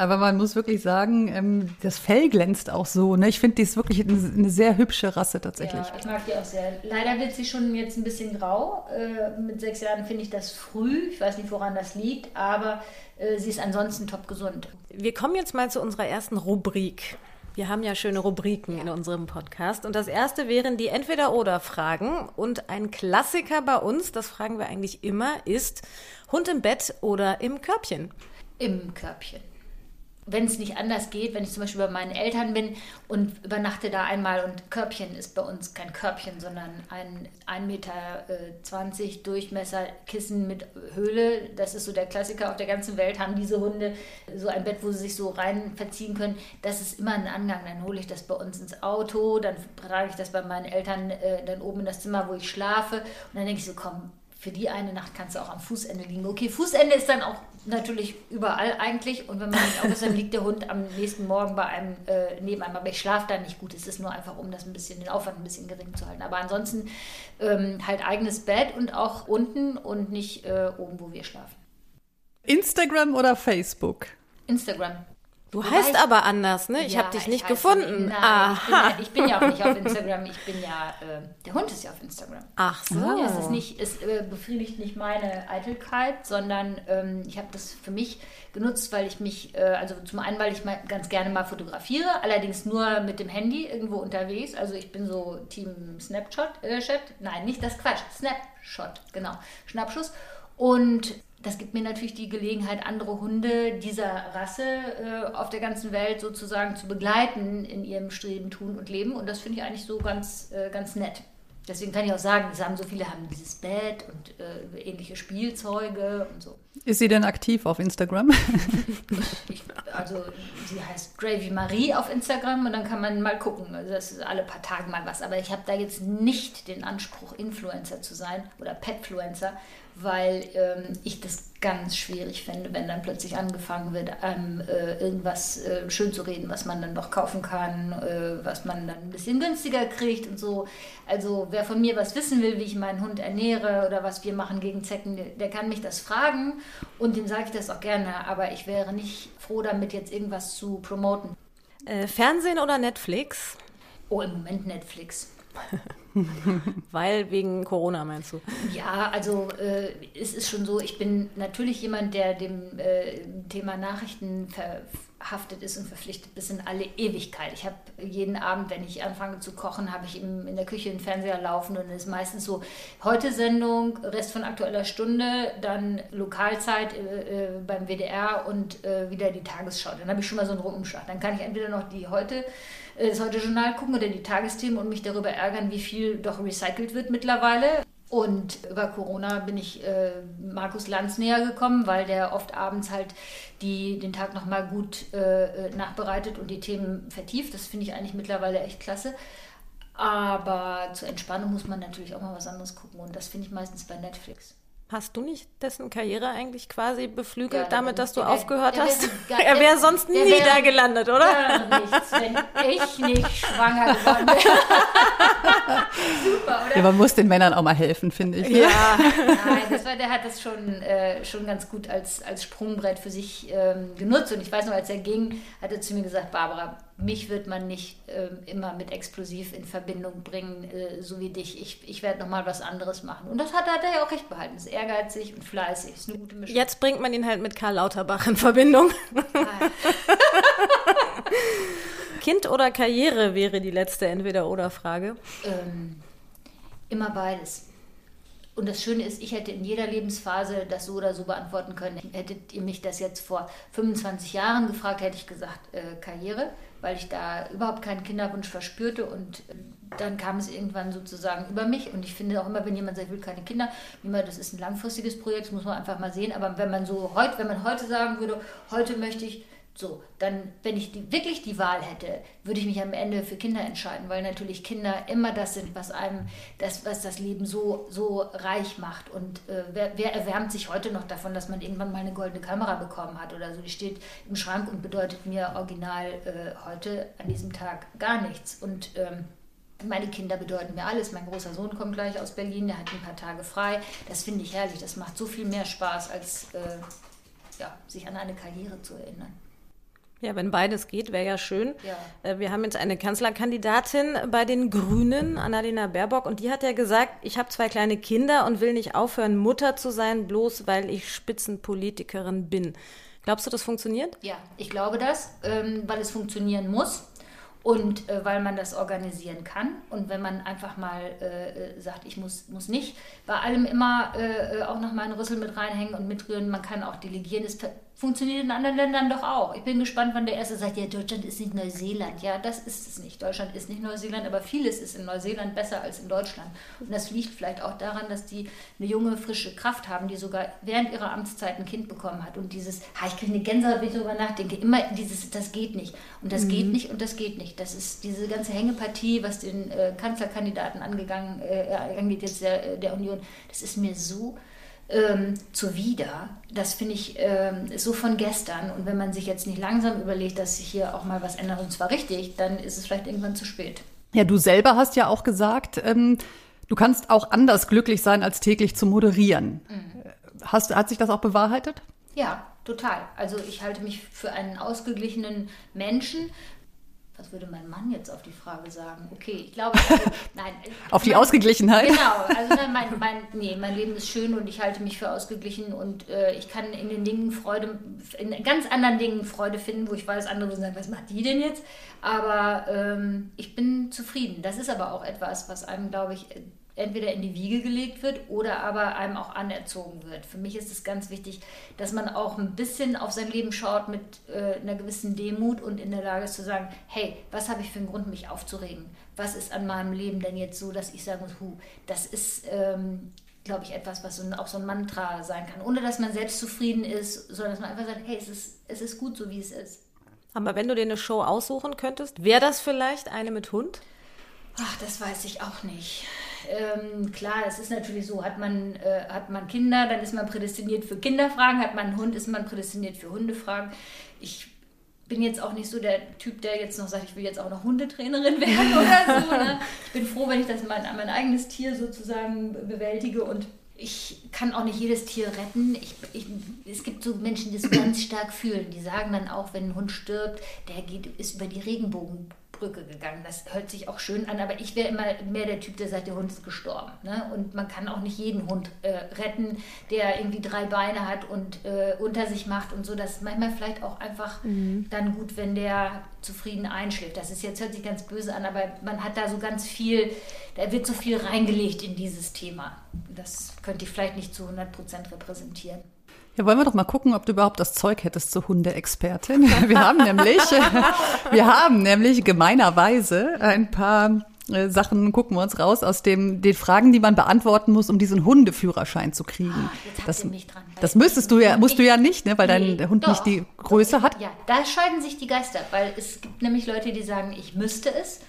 Speaker 4: Aber man muss wirklich sagen, ähm, das Fell glänzt auch so. Ne? Ich finde, die ist wirklich eine, sehr hübsche Rasse tatsächlich.
Speaker 3: Ja, ich mag die auch sehr. Leider wird sie schon jetzt ein bisschen grau. Äh, mit sechs Jahren finde ich das früh. Ich weiß nicht, woran das liegt, aber äh, sie ist ansonsten top gesund.
Speaker 5: Wir kommen jetzt mal zu unserer ersten Rubrik. Wir haben ja schöne Rubriken in unserem Podcast. Und das erste wären die Entweder-Oder-Fragen. Und ein Klassiker bei uns, das fragen wir eigentlich immer, ist Hund im Bett oder im Körbchen?
Speaker 3: Im Körbchen. Wenn es nicht anders geht, wenn ich zum Beispiel bei meinen Eltern bin und übernachte da einmal und Körbchen ist bei uns kein Körbchen, sondern ein 1,20 Meter äh, Durchmesser Kissen mit Höhle. Das ist so der Klassiker auf der ganzen Welt, haben diese Hunde so ein Bett, wo sie sich so rein verziehen können. Das ist immer ein Angang. Dann hole ich das bei uns ins Auto, dann trage ich das bei meinen Eltern äh, dann oben in das Zimmer, wo ich schlafe. Und dann denke ich so, komm, für die eine Nacht kannst du auch am Fußende liegen. Okay, Fußende ist dann auch natürlich überall eigentlich. Und wenn man nicht auf ist, dann liegt der Hund am nächsten Morgen bei einem äh, neben einem. Aber ich schlafe da nicht gut. Es ist nur einfach, um das ein bisschen, den Aufwand ein bisschen gering zu halten. Aber ansonsten ähm, halt eigenes Bett und auch unten und nicht äh, oben, wo wir schlafen.
Speaker 4: Instagram oder Facebook?
Speaker 3: Instagram.
Speaker 5: Du heißt
Speaker 3: ich,
Speaker 5: aber anders, ne? Ich
Speaker 3: ja,
Speaker 5: habe dich nicht gefunden.
Speaker 3: Nein,
Speaker 5: Aha.
Speaker 3: Ich, bin ja, ich bin ja auch nicht auf Instagram. Ich bin ja, äh, der Hund ist ja auf Instagram.
Speaker 5: Ach so.
Speaker 3: Ja, es ist nicht, es äh, befriedigt nicht meine Eitelkeit, sondern ähm, ich habe das für mich genutzt, weil ich mich, äh, also zum einen, weil ich mal ganz gerne mal fotografiere, allerdings nur mit dem Handy irgendwo unterwegs. Also ich bin so Team Snapshot, äh, Chat. nein, nicht das Quatsch, Snapshot, genau, Schnappschuss. Und das gibt mir natürlich die Gelegenheit, andere Hunde dieser Rasse äh, auf der ganzen Welt sozusagen zu begleiten in ihrem Streben, Tun und Leben. Und das finde ich eigentlich so ganz, äh, ganz nett. Deswegen kann ich auch sagen, es haben so viele haben dieses Bett und äh, ähnliche Spielzeuge und so.
Speaker 4: Ist sie denn aktiv auf Instagram?
Speaker 3: Ich, also sie heißt Gravy Marie auf Instagram und dann kann man mal gucken. Also das ist alle paar Tage mal was. Aber ich habe da jetzt nicht den Anspruch, Influencer zu sein oder Petfluencer, weil ähm, ich das ganz schwierig finde, wenn dann plötzlich angefangen wird, einem äh, irgendwas äh, schön zu reden, was man dann doch kaufen kann, äh, was man dann ein bisschen günstiger kriegt und so. Also wer von mir was wissen will, wie ich meinen Hund ernähre oder was wir machen gegen Zecken, der, der kann mich das fragen und dem sage ich das auch gerne. Aber ich wäre nicht froh damit, jetzt irgendwas zu promoten.
Speaker 5: Äh, Fernsehen oder Netflix?
Speaker 3: Oh, im Moment Netflix.
Speaker 5: Weil wegen Corona meinst du?
Speaker 3: Ja, also äh, es ist schon so, ich bin natürlich jemand, der dem äh, Thema Nachrichten verhaftet ist und verpflichtet bis in alle Ewigkeit. Ich habe jeden Abend, wenn ich anfange zu kochen, habe ich im, in der Küche einen Fernseher laufen und es ist meistens so, heute Sendung, Rest von aktueller Stunde, dann Lokalzeit äh, äh, beim WDR und äh, wieder die Tagesschau. Dann habe ich schon mal so einen Rundumschlag. Dann kann ich entweder noch die heute äh, das heute Journal gucken oder die Tagesthemen und mich darüber ärgern, wie viel doch recycelt wird mittlerweile. Und über Corona bin ich äh, Markus Lanz näher gekommen, weil der oft abends halt die, den Tag nochmal gut äh, nachbereitet und die Themen vertieft. Das finde ich eigentlich mittlerweile echt klasse. Aber zur Entspannung muss man natürlich auch mal was anderes gucken und das finde ich meistens bei Netflix.
Speaker 5: Hast du nicht dessen Karriere eigentlich quasi beflügelt
Speaker 3: Ja,
Speaker 5: damit, dass du
Speaker 3: der wär-
Speaker 5: aufgehört
Speaker 3: der wär-
Speaker 5: hast?
Speaker 3: gar-
Speaker 5: er wäre sonst
Speaker 3: der
Speaker 5: nie
Speaker 3: wär-
Speaker 5: da gelandet, oder?
Speaker 3: Gar nichts, wenn ich nicht schwanger geworden wäre. Super, oder?
Speaker 4: Ja, man muss den Männern auch mal helfen, finde ich. Ne?
Speaker 5: Ja.
Speaker 3: Nein, das war, der hat das schon, äh, schon ganz gut als, als Sprungbrett für sich ähm, genutzt. Und ich weiß noch, als er ging, hat er zu mir gesagt, Barbara, mich wird man nicht ähm, immer mit Explosiv in Verbindung bringen, äh, so wie dich. Ich, ich werde nochmal was anderes machen. Und das hat, hat er ja auch recht behalten. Ist ehrgeizig und fleißig. Ist eine gute Mischung.
Speaker 5: Jetzt bringt man ihn halt mit Karl Lauterbach in Verbindung. kind oder Karriere wäre die letzte Entweder-Oder-Frage.
Speaker 3: Ähm, immer beides. Und das Schöne ist, ich hätte in jeder Lebensphase das so oder so beantworten können. Hättet ihr mich das jetzt vor 25 Jahren gefragt, hätte ich gesagt äh, Karriere, weil ich da überhaupt keinen Kinderwunsch verspürte. Und äh, dann kam es irgendwann sozusagen über mich. Und ich finde auch immer, wenn jemand sagt, ich will keine Kinder, immer, das ist ein langfristiges Projekt, das muss man einfach mal sehen, aber wenn man so heute, wenn man heute sagen würde, heute möchte ich so, dann, wenn ich die, wirklich die Wahl hätte, würde ich mich am Ende für Kinder entscheiden, weil natürlich Kinder immer das sind, was einem, das, was das Leben so, so reich macht. Und äh, wer, wer erwärmt sich heute noch davon, dass man irgendwann mal eine goldene Kamera bekommen hat oder so? Die steht im Schrank und bedeutet mir original äh, heute an diesem Tag gar nichts. Und ähm, meine Kinder bedeuten mir alles. Mein großer Sohn kommt gleich aus Berlin, der hat ein paar Tage frei. Das finde ich herrlich. Das macht so viel mehr Spaß, als äh, ja, sich an eine Karriere zu erinnern.
Speaker 5: Ja, wenn beides geht, wäre ja schön.
Speaker 3: Ja.
Speaker 5: Äh, Wir haben jetzt eine Kanzlerkandidatin bei den Grünen, Annalena Baerbock, und die hat ja gesagt, ich habe zwei kleine Kinder und will nicht aufhören, Mutter zu sein, bloß weil ich Spitzenpolitikerin bin. Glaubst du, das funktioniert?
Speaker 3: Ja, ich glaube das, ähm, weil es funktionieren muss und äh, weil man das organisieren kann. Und wenn man einfach mal äh, sagt, ich muss, muss nicht bei allem immer äh, auch noch mal einen Rüssel mit reinhängen und mitrühren, man kann auch delegieren. Es funktioniert in anderen Ländern doch auch. Ich bin gespannt, wann der Erste sagt, ja, Deutschland ist nicht Neuseeland. Ja, das ist es nicht. Deutschland ist nicht Neuseeland, aber vieles ist in Neuseeland besser als in Deutschland. Und das liegt vielleicht auch daran, dass die eine junge, frische Kraft haben, die sogar während ihrer Amtszeit ein Kind bekommen hat. Und dieses, ha, ich kriege eine Gänsehaut, wenn ich darüber nachdenke, immer dieses, das geht nicht. Und das geht nicht und das geht nicht. Das ist diese ganze Hängepartie, was den äh, Kanzlerkandidaten angegangen, äh, angeht, jetzt der, der Union, das ist mir so ähm, zuwider. Das finde ich ähm, so von gestern. Und wenn man sich jetzt nicht langsam überlegt, dass sich hier auch mal was ändert, und zwar richtig, dann ist es vielleicht irgendwann zu spät.
Speaker 4: Ja, du selber hast ja auch gesagt, ähm, du kannst auch anders glücklich sein, als täglich zu moderieren. Hast, hat sich das auch bewahrheitet?
Speaker 3: Ja, total. Also ich halte mich für einen ausgeglichenen Menschen. Was würde mein Mann jetzt auf die Frage sagen? Okay, ich glaube, also, nein.
Speaker 4: auf die
Speaker 3: mein,
Speaker 4: Ausgeglichenheit?
Speaker 3: Genau, also nein, mein, mein, nee, mein Leben ist schön und ich halte mich für ausgeglichen und äh, ich kann in den Dingen Freude, in ganz anderen Dingen Freude finden, wo ich weiß, andere sagen, was macht die denn jetzt? Aber ähm, ich bin zufrieden. Das ist aber auch etwas, was einem, glaube ich, entweder in die Wiege gelegt wird oder aber einem auch anerzogen wird. Für mich ist es ganz wichtig, dass man auch ein bisschen auf sein Leben schaut mit äh, einer gewissen Demut und in der Lage ist zu sagen, hey, was habe ich für einen Grund, mich aufzuregen? Was ist an meinem Leben denn jetzt so, dass ich sagen muss, hu, das ist, ähm, glaube ich, etwas, was so ein, auch so ein Mantra sein kann, ohne dass man selbst zufrieden ist, sondern dass man einfach sagt, hey, es ist, es ist gut so, wie es ist.
Speaker 5: Aber wenn du dir eine Show aussuchen könntest, wäre das vielleicht eine mit Hund?
Speaker 3: Ach, das weiß ich auch nicht. Ähm, klar, es ist natürlich so, hat man, äh, hat man Kinder, dann ist man prädestiniert für Kinderfragen, hat man einen Hund, ist man prädestiniert für Hundefragen. Ich bin jetzt auch nicht so der Typ, der jetzt noch sagt, ich will jetzt auch noch Hundetrainerin werden oder so. Ne? Ich bin froh, wenn ich das mein, mein eigenes Tier sozusagen bewältige und ich kann auch nicht jedes Tier retten. Ich, ich, es gibt so Menschen, die es ganz stark fühlen. Die sagen dann auch, wenn ein Hund stirbt, der geht, ist über die Regenbogen Brücke gegangen. Das hört sich auch schön an, aber ich wäre immer mehr der Typ, der sagt, der Hund ist gestorben. Ne? Und man kann auch nicht jeden Hund äh, retten, der irgendwie drei Beine hat und äh, unter sich macht und so. Das ist manchmal vielleicht auch einfach mhm. dann gut, wenn der zufrieden einschläft. Das ist jetzt, hört sich ganz böse an, aber man hat da so ganz viel, da wird so viel reingelegt in dieses Thema. Das könnte ich vielleicht nicht zu 100 Prozent repräsentieren.
Speaker 4: Ja, wollen wir doch mal gucken, ob du überhaupt das Zeug hättest zur Hundeexpertin. Wir haben nämlich, wir haben nämlich gemeinerweise ein paar äh, Sachen gucken wir uns raus aus dem, den Fragen, die man beantworten muss, um diesen Hundeführerschein zu kriegen. Ah,
Speaker 3: jetzt das, mich dran,
Speaker 4: das müsstest du ja, musst du ja nicht, ne, weil nee, dein Hund doch, nicht die Größe
Speaker 3: doch,
Speaker 4: hat.
Speaker 3: Ja, da scheiden sich die Geister, weil es gibt nämlich Leute, die sagen, ich müsste es.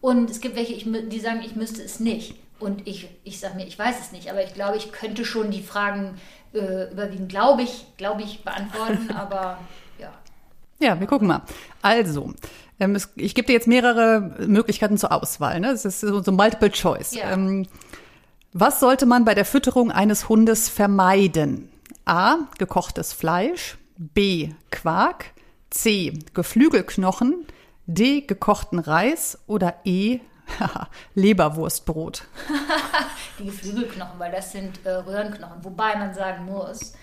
Speaker 3: Und es gibt welche, die sagen, ich müsste es nicht. Und ich, ich sage mir, ich weiß es nicht, aber ich glaube, ich könnte schon die Fragen äh, überwiegend, glaube ich, glaube ich, beantworten, aber ja.
Speaker 4: Ja, wir gucken mal. Also, ähm, es, ich gebe dir jetzt mehrere Möglichkeiten zur Auswahl. Ne? Es ist so, so Multiple Choice. Ja. Ähm, was sollte man bei der Fütterung eines Hundes vermeiden? A. Gekochtes Fleisch. B. Quark. C. Geflügelknochen. D. Gekochten Reis. Oder E. Leberwurstbrot.
Speaker 3: die Geflügelknochen, weil das sind äh, Röhrenknochen. Wobei man sagen muss,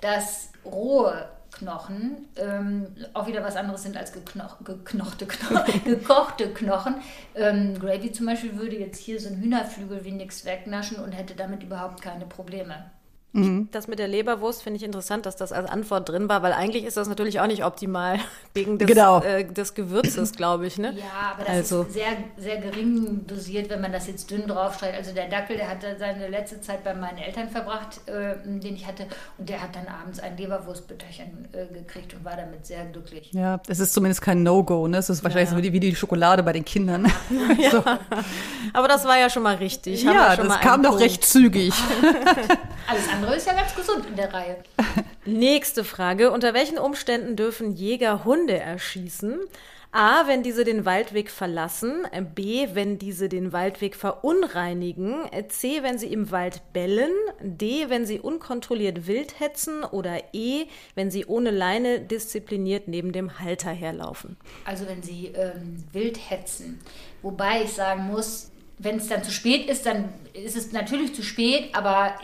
Speaker 3: dass rohe Knochen ähm, auch wieder was anderes sind als geknoch, geknochte Knochen, gekochte Knochen. Ähm, Gravy zum Beispiel würde jetzt hier so ein Hühnerflügel wie nichts wegnaschen und hätte damit überhaupt keine Probleme.
Speaker 5: Mhm. Das mit der Leberwurst finde ich interessant, dass das als Antwort drin war, weil eigentlich ist das natürlich auch nicht optimal wegen des, genau. äh, des Gewürzes, glaube ich. Ne?
Speaker 3: Ja, aber das also. ist sehr, sehr gering dosiert, wenn man das jetzt dünn draufschreibt. Also der Dackel, der hat seine letzte Zeit bei meinen Eltern verbracht, äh, den ich hatte, und der hat dann abends ein Leberwurstbütterchen äh, gekriegt und war damit sehr glücklich.
Speaker 4: Ja, es ist zumindest kein No-Go. Ne? Es ist wahrscheinlich ja. so wie die, wie die Schokolade bei den Kindern.
Speaker 5: Ja. so. Aber das war ja schon mal richtig.
Speaker 4: ja, das kam doch recht zügig.
Speaker 3: Alles andere andere ist ja ganz gesund in der Reihe.
Speaker 5: Nächste Frage. Unter welchen Umständen dürfen Jäger Hunde erschießen? A, wenn diese den Waldweg verlassen, B, wenn diese den Waldweg verunreinigen, C, wenn sie im Wald bellen, D, wenn sie unkontrolliert wild hetzen oder E, wenn sie ohne Leine diszipliniert neben dem Halter herlaufen.
Speaker 3: Also wenn sie ähm, wild hetzen, wobei ich sagen muss, wenn es dann zu spät ist, dann ist es natürlich zu spät, aber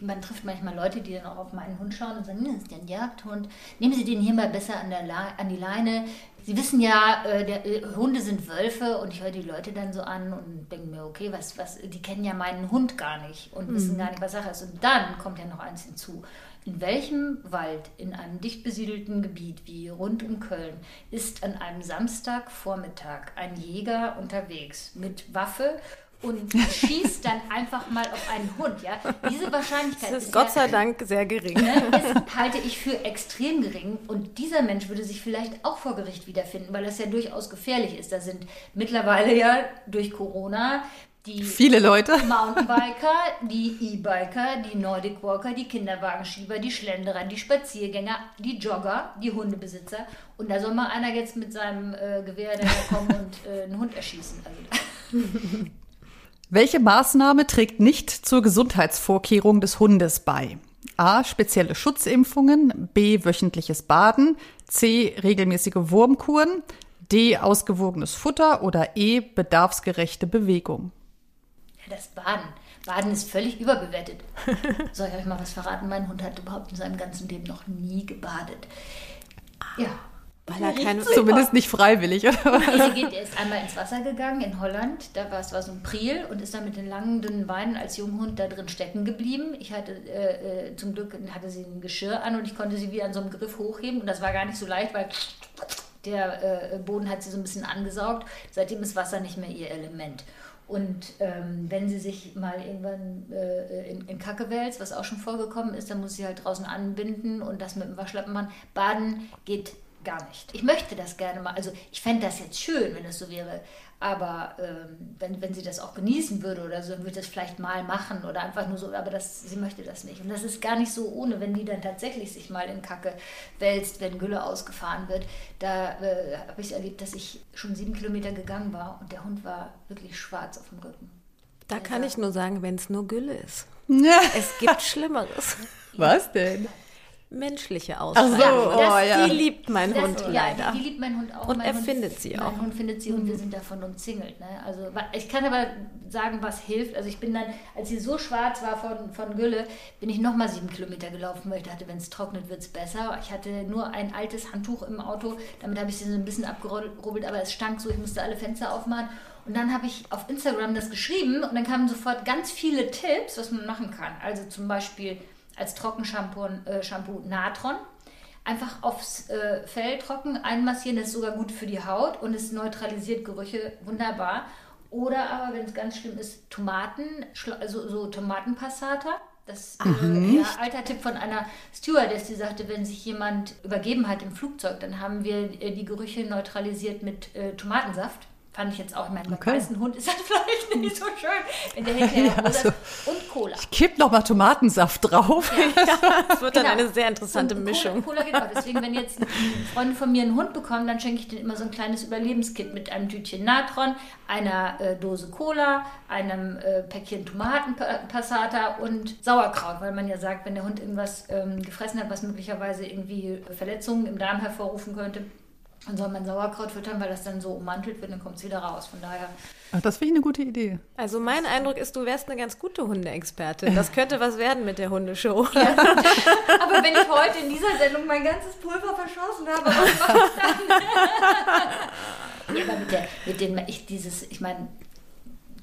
Speaker 3: man trifft manchmal Leute, die dann auch auf meinen Hund schauen und sagen, hm, das ist ja ein Jagdhund, nehmen Sie den hier mal besser an, der an die Leine. Sie wissen ja, äh, der, äh, Hunde sind Wölfe und ich höre die Leute dann so an und denke mir, okay, was, was, die kennen ja meinen Hund gar nicht und mhm. wissen gar nicht, was Sache ist. Und dann kommt ja noch eins hinzu. In welchem Wald in einem dicht besiedelten Gebiet wie rund um Köln ist an einem Samstagvormittag ein Jäger unterwegs mit Waffe und schießt dann einfach mal auf einen Hund, ja. Diese Wahrscheinlichkeit
Speaker 5: das ist, ist Gott sei Dank sehr gering.
Speaker 3: Ne, ist, halte ich für extrem gering und dieser Mensch würde sich vielleicht auch vor Gericht wiederfinden, weil das ja durchaus gefährlich ist. Da sind mittlerweile ja durch Corona die
Speaker 4: viele Leute.
Speaker 3: Mountainbiker, die E-Biker, die Nordic Walker, die Kinderwagenschieber, die Schlenderer, die Spaziergänger, die Jogger, die Hundebesitzer. Und da soll mal einer jetzt mit seinem äh, Gewehr kommen und äh, einen Hund erschießen. Also,
Speaker 4: Welche Maßnahme trägt nicht zur Gesundheitsvorkehrung des Hundes bei? A. Spezielle Schutzimpfungen. B. Wöchentliches Baden. C. Regelmäßige Wurmkuren. D. Ausgewogenes Futter. Oder E. Bedarfsgerechte Bewegung.
Speaker 3: Das Baden. Baden ist völlig überbewertet. Soll ich euch mal was verraten? Mein Hund hat überhaupt in seinem ganzen Leben noch nie gebadet. Ja.
Speaker 5: Weil er keine,
Speaker 4: Zumindest nicht freiwillig, oder was?
Speaker 3: Er, geht, er ist einmal ins Wasser gegangen in Holland. Da war es war so ein Priel und ist dann mit den langen, dünnen Beinen als Junghund da drin stecken geblieben. Ich hatte äh, äh, zum Glück hatte sie ein Geschirr an und ich konnte sie wie an so einem Griff hochheben. Und das war gar nicht so leicht, weil der äh, Boden hat sie so ein bisschen angesaugt. Seitdem ist Wasser nicht mehr ihr Element. Und ähm, wenn sie sich mal irgendwann äh, in, in Kacke wälzt, was auch schon vorgekommen ist, dann muss sie halt draußen anbinden und das mit dem Waschlappen machen. Baden geht gar nicht. Ich möchte das gerne mal, also ich fände das jetzt schön, wenn es so wäre, aber ähm, wenn, wenn sie das auch genießen würde oder so, dann würde das vielleicht mal machen oder einfach nur so, aber das, sie möchte das nicht. Und das ist gar nicht so ohne, wenn die dann tatsächlich sich mal in Kacke wälzt, wenn Gülle ausgefahren wird. Da äh, habe ich erlebt, dass ich schon sieben Kilometer gegangen war und der Hund war wirklich schwarz auf dem Rücken.
Speaker 5: da kann ich nur sagen, wenn es nur Gülle ist.
Speaker 4: Ja.
Speaker 5: Es gibt Schlimmeres.
Speaker 4: Was denn?
Speaker 5: Menschliche
Speaker 4: Ach
Speaker 5: Aussagen.
Speaker 4: so, oh
Speaker 3: das-
Speaker 4: ja.
Speaker 5: Die liebt mein
Speaker 3: Das-
Speaker 5: Hund
Speaker 3: ja,
Speaker 5: leider.
Speaker 3: Die, die liebt mein Hund auch.
Speaker 5: Und
Speaker 3: mein
Speaker 5: er
Speaker 3: Hund,
Speaker 5: findet sie auch.
Speaker 3: Mein Hund findet sie und wir sind davon umzingelt. Ne? Also ich kann aber sagen, was hilft. Also ich bin dann, als sie so schwarz war von, von Gülle, bin ich nochmal sieben Kilometer gelaufen, weil ich dachte, wenn es trocknet, wird es besser. Ich hatte nur ein altes Handtuch im Auto, damit habe ich sie so ein bisschen abgerubbelt, aber es stank so, ich musste alle Fenster aufmachen. Und dann habe ich auf Instagram das geschrieben und dann kamen sofort ganz viele Tipps, was man machen kann. Also zum Beispiel als Trockenshampoo äh, Shampoo Natron einfach aufs äh, Fell trocken einmassieren. Das ist sogar gut für die Haut und es neutralisiert Gerüche wunderbar. Oder aber, wenn es ganz schlimm ist, Tomaten, also so Tomatenpassata. Das äh, ja, alter Tipp von einer Stewardess, die sagte, wenn sich jemand übergeben hat im Flugzeug, dann haben wir äh, die Gerüche neutralisiert mit äh, Tomatensaft. Fand ich jetzt auch, ich meine,
Speaker 4: Okay.
Speaker 3: beim weißen Hund ist das vielleicht nicht so schön, wenn der hinterher rosa
Speaker 4: so.
Speaker 3: ist. Und Cola.
Speaker 4: Kipp noch mal Tomatensaft drauf.
Speaker 5: Das wird dann
Speaker 3: Genau.
Speaker 5: eine sehr interessante
Speaker 3: Und
Speaker 5: Mischung.
Speaker 3: Cola, Cola geht auch. Deswegen, wenn jetzt Freunde von mir einen Hund bekommen, dann schenke ich denen immer so ein kleines Überlebenskit mit einem Tütchen Natron, einer äh, Dose Cola, einem äh, Päckchen Tomatenpassata und Sauerkraut, weil man ja sagt, wenn der Hund irgendwas ähm, gefressen hat, was möglicherweise irgendwie Verletzungen im Darm hervorrufen könnte, dann soll man Sauerkraut füttern, weil das dann so ummantelt wird, dann kommt es wieder raus. Von daher
Speaker 4: Ach, das finde ich eine gute Idee.
Speaker 5: Also mein Eindruck ist, du wärst eine ganz gute Hundeexpertin. Das könnte was werden mit der Hundeshow.
Speaker 3: Aber wenn ich heute in dieser Sendung mein ganzes Pulver verschossen habe, was mache ich dann? ja, aber mit, der, mit den, ich, dieses, ich meine,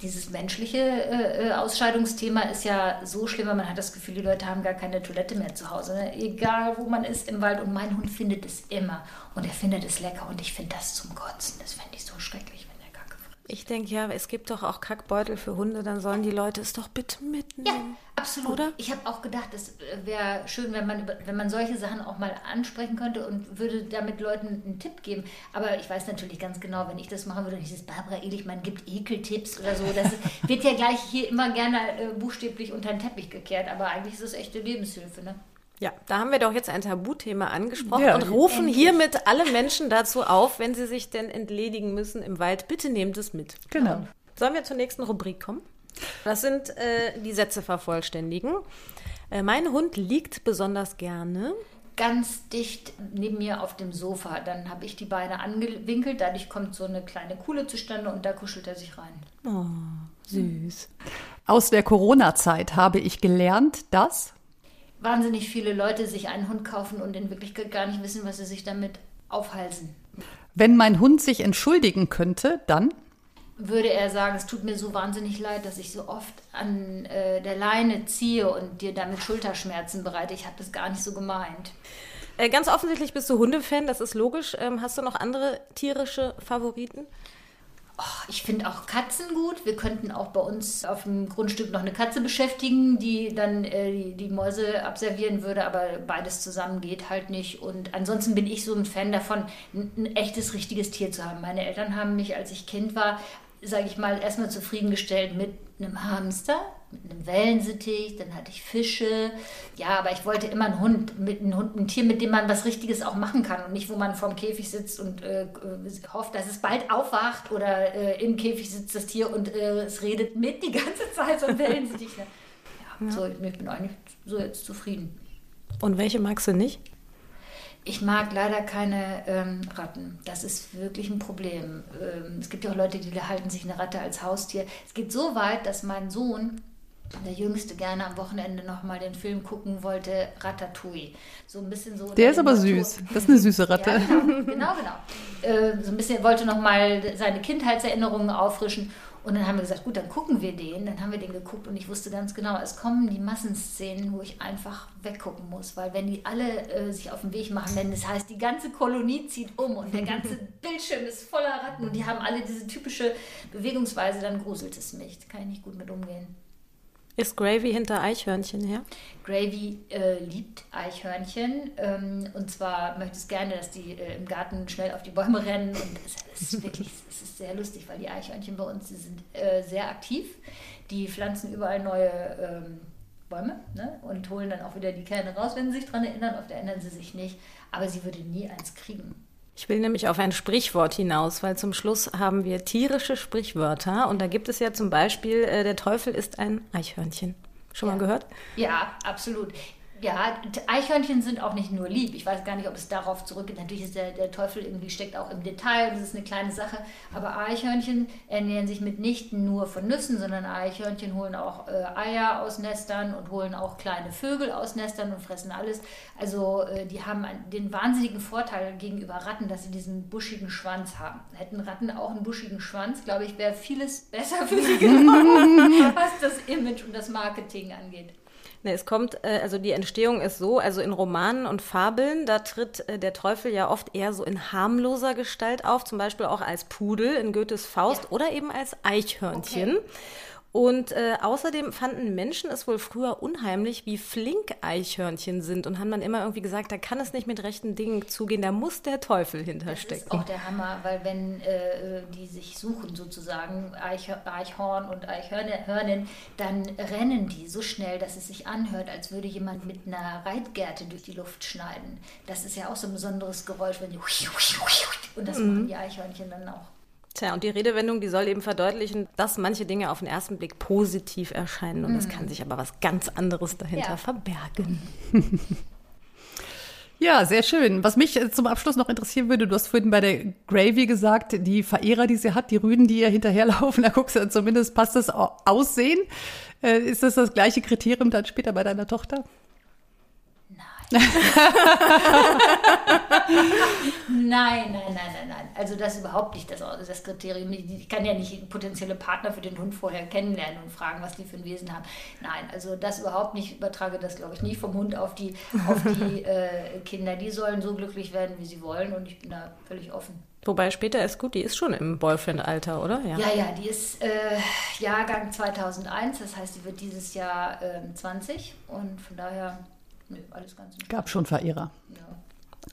Speaker 3: dieses menschliche äh, äh, Ausscheidungsthema ist ja so schlimm, weil man hat das Gefühl, die Leute haben gar keine Toilette mehr zu Hause. Ne? Egal, wo man ist im Wald. Und mein Hund findet es immer. Und er findet es lecker. Und ich finde das zum Kotzen. Das fände ich so schrecklich, wenn der Kacke frisst.
Speaker 5: Ich denke ja, es gibt doch auch Kackbeutel für Hunde, dann sollen die Leute es doch bitte
Speaker 3: Ja,
Speaker 5: mitnehmen.
Speaker 3: absolut.
Speaker 5: Oder?
Speaker 3: Ich habe auch gedacht, es wäre schön, wenn man, wenn man solche Sachen auch mal ansprechen könnte und würde damit Leuten einen Tipp geben. Aber ich weiß natürlich ganz genau, wenn ich das machen würde, dieses Barbara Ehlichmann gibt Ekeltipps oder so, das wird ja gleich hier immer gerne äh, buchstäblich unter den Teppich gekehrt. Aber eigentlich ist es echte Lebenshilfe, ne?
Speaker 5: Ja, da haben wir doch jetzt ein Tabuthema angesprochen
Speaker 4: Ja,
Speaker 5: und rufen hiermit alle Menschen dazu auf, wenn sie sich denn entledigen müssen im Wald, bitte nehmt es mit.
Speaker 4: Genau.
Speaker 5: Sollen wir zur nächsten Rubrik kommen? Das sind äh, die Sätze vervollständigen. Äh, mein Hund liegt besonders gerne.
Speaker 3: Ganz dicht neben mir auf dem Sofa. Dann habe ich die Beine angewinkelt, dadurch kommt so eine kleine Kuhle zustande und da kuschelt er sich rein.
Speaker 5: Süß.
Speaker 4: Aus der Corona-Zeit habe ich gelernt, dass
Speaker 3: wahnsinnig viele Leute sich einen Hund kaufen und in Wirklichkeit gar nicht wissen, was sie sich damit aufhalsen.
Speaker 4: wenn mein Hund sich entschuldigen könnte, dann
Speaker 3: Würde er sagen, es tut mir so wahnsinnig leid, dass ich so oft an äh, der Leine ziehe und dir damit Schulterschmerzen bereite. Ich habe das gar nicht so gemeint.
Speaker 5: Äh, ganz offensichtlich bist du Hundefan, das ist logisch. Ähm, hast du noch andere tierische Favoriten?
Speaker 3: Oh, ich finde auch Katzen gut. Wir könnten auch bei uns auf dem Grundstück noch eine Katze beschäftigen, die dann äh, die, die Mäuse abservieren würde, aber beides zusammen geht halt nicht. Und ansonsten bin ich so ein Fan davon, ein, ein echtes, richtiges Tier zu haben. Meine Eltern haben mich, als ich Kind war, sage ich mal, erstmal zufriedengestellt mit einem Hamster, mit einem Wellensittich, dann hatte ich Fische. Ja, aber ich wollte immer einen Hund, mit einem Hund, ein Tier, mit dem man was Richtiges auch machen kann und nicht, wo man vorm Käfig sitzt und äh, äh, hofft, dass es bald aufwacht oder äh, im Käfig sitzt das Tier und äh, es redet mit die ganze Zeit, so ein Wellensittich. Ne? Ja. So, ich bin eigentlich so jetzt zufrieden.
Speaker 5: Und welche magst du nicht?
Speaker 3: Ich mag leider keine ähm, Ratten. Das ist wirklich ein Problem. Ähm, es gibt ja auch Leute, die halten sich eine Ratte als Haustier. Es geht so weit, dass mein Sohn, der Jüngste, gerne am Wochenende nochmal den Film gucken wollte, Ratatouille. So ein bisschen so.
Speaker 4: Der ist aber Natur. süß. Das ist eine süße Ratte. Ja,
Speaker 3: genau, genau. genau. Äh, so ein bisschen wollte nochmal seine Kindheitserinnerungen auffrischen. Und dann haben wir gesagt, gut, dann gucken wir den. Dann haben wir den geguckt und ich wusste ganz genau, es kommen die Massenszenen, wo ich einfach weggucken muss. Weil wenn die alle äh, sich auf den Weg machen, denn das heißt, die ganze Kolonie zieht um und der ganze Bildschirm ist voller Ratten und die haben alle diese typische Bewegungsweise, dann gruselt es mich. Da kann ich nicht gut mit umgehen.
Speaker 5: Ist Gravy hinter Eichhörnchen her?
Speaker 3: Gravy äh, liebt Eichhörnchen ähm, und zwar möchte es gerne, dass die äh, im Garten schnell auf die Bäume rennen und es, ist wirklich, es ist sehr lustig, weil die Eichhörnchen bei uns, die sind äh, sehr aktiv, die pflanzen überall neue ähm, Bäume ne? und holen dann auch wieder die Kerne raus, wenn sie sich daran erinnern, oft erinnern sie sich nicht, aber sie würde nie eins kriegen.
Speaker 5: Ich will nämlich auf ein Sprichwort hinaus, weil zum Schluss haben wir tierische Sprichwörter und da gibt es ja zum Beispiel, äh, der Teufel ist ein Eichhörnchen. Schon
Speaker 3: ja.
Speaker 5: mal gehört?
Speaker 3: Ja, absolut. Ja, Eichhörnchen sind auch nicht nur lieb. Ich weiß gar nicht, ob es darauf zurückgeht. Natürlich ist der, der Teufel irgendwie steckt auch im Detail, das ist eine kleine Sache. Aber Eichhörnchen ernähren sich mitnichten nur von Nüssen, sondern Eichhörnchen holen auch äh, Eier aus Nestern und holen auch kleine Vögel aus Nestern und fressen alles. Also äh, die haben den wahnsinnigen Vorteil gegenüber Ratten, dass sie diesen buschigen Schwanz haben. Hätten Ratten auch einen buschigen Schwanz, glaube ich, wäre vieles besser für sie geworden, was das Image und das Marketing angeht.
Speaker 5: Ne, es kommt, äh, also die Entstehung ist so, also in Romanen und Fabeln, da tritt äh, der Teufel ja oft eher so in harmloser Gestalt auf, zum Beispiel auch als Pudel in Goethes Faust ja. oder eben als Eichhörnchen. Okay. Und äh, außerdem fanden Menschen es wohl früher unheimlich, wie flink Eichhörnchen sind und haben dann immer irgendwie gesagt, da kann es nicht mit rechten Dingen zugehen, da muss der Teufel hinterstecken.
Speaker 3: Das ist auch der Hammer, weil wenn äh, die sich suchen sozusagen, Eich, Eichhorn und Eichhörnin, dann rennen die so schnell, dass es sich anhört, als würde jemand mit einer Reitgerte durch die Luft schneiden. Das ist ja auch so ein besonderes Geräusch, wenn die und das mhm. machen die Eichhörnchen dann auch.
Speaker 5: Tja, und die Redewendung, die soll eben verdeutlichen, dass manche Dinge auf den ersten Blick positiv erscheinen und es mhm. kann sich aber was ganz anderes dahinter ja. verbergen.
Speaker 4: Ja, sehr schön. Was mich zum Abschluss noch interessieren würde, du hast vorhin bei der Gravy gesagt, die Verehrer, die sie hat, die Rüden, die ihr hinterherlaufen, da guckst du zumindest, passt das Aussehen. Äh, ist das das gleiche Kriterium dann später bei deiner Tochter?
Speaker 3: nein, nein, nein, nein, nein. Also das ist überhaupt nicht das, das Kriterium. Ich kann ja nicht potenzielle Partner für den Hund vorher kennenlernen und fragen, was die für ein Wesen haben. Nein, also das überhaupt nicht. Ich übertrage das, glaube ich, nicht vom Hund auf die, auf die äh, Kinder. Die sollen so glücklich werden, wie sie wollen und ich bin da völlig offen.
Speaker 5: Wobei später ist gut, die ist schon im Boyfriend-Alter, oder?
Speaker 3: Ja, ja, ja die ist äh, Jahrgang 2001, das heißt, die wird dieses Jahr äh, 20 und von daher
Speaker 4: Nee, alles ganz entspannt. Gab schon Verehrer. Ja.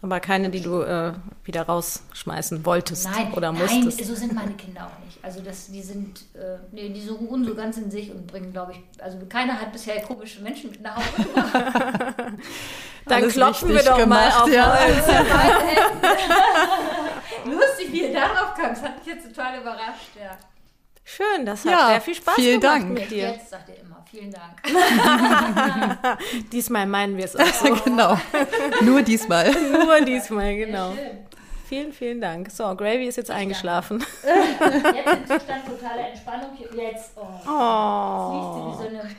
Speaker 5: Aber keine, die du äh, wieder rausschmeißen wolltest
Speaker 3: nein,
Speaker 5: oder musstest.
Speaker 3: Nein, so sind meine Kinder auch nicht. Also das, die sind, äh, nee, die suchen so ganz in sich und bringen, glaube ich, also keiner hat bisher komische Menschen mit nach Hause gebracht.
Speaker 5: Dann Alles klopfen wir doch gemacht, mal auf ja.
Speaker 3: Lustig, wie ihr darauf kam, das hat mich jetzt total überrascht, ja.
Speaker 5: Schön, das hat ja, sehr viel Spaß
Speaker 4: vielen
Speaker 5: gemacht
Speaker 4: Dank.
Speaker 5: mit dir.
Speaker 3: Jetzt sagt ihr immer, vielen Dank.
Speaker 5: diesmal meinen wir es auch so.
Speaker 4: genau, nur diesmal.
Speaker 5: nur diesmal, genau. Vielen, vielen Dank. So, Gravy ist jetzt eingeschlafen.
Speaker 3: Jetzt im Zustand totale Entspannung. Jetzt, oh. oh.
Speaker 5: Jetzt so eine,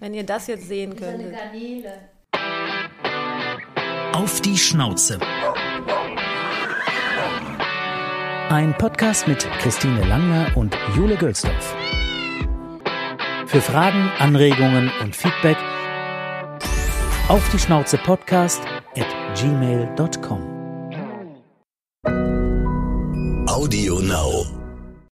Speaker 5: Wenn ihr das jetzt sehen könnt.
Speaker 3: So eine Garnele.
Speaker 2: Auf die Schnauze. Ein Podcast mit Christine Langner und Jule Gölsdorf. Für Fragen, Anregungen und Feedback auf die Schnauze Podcast at gmail.com.
Speaker 1: Audio Now.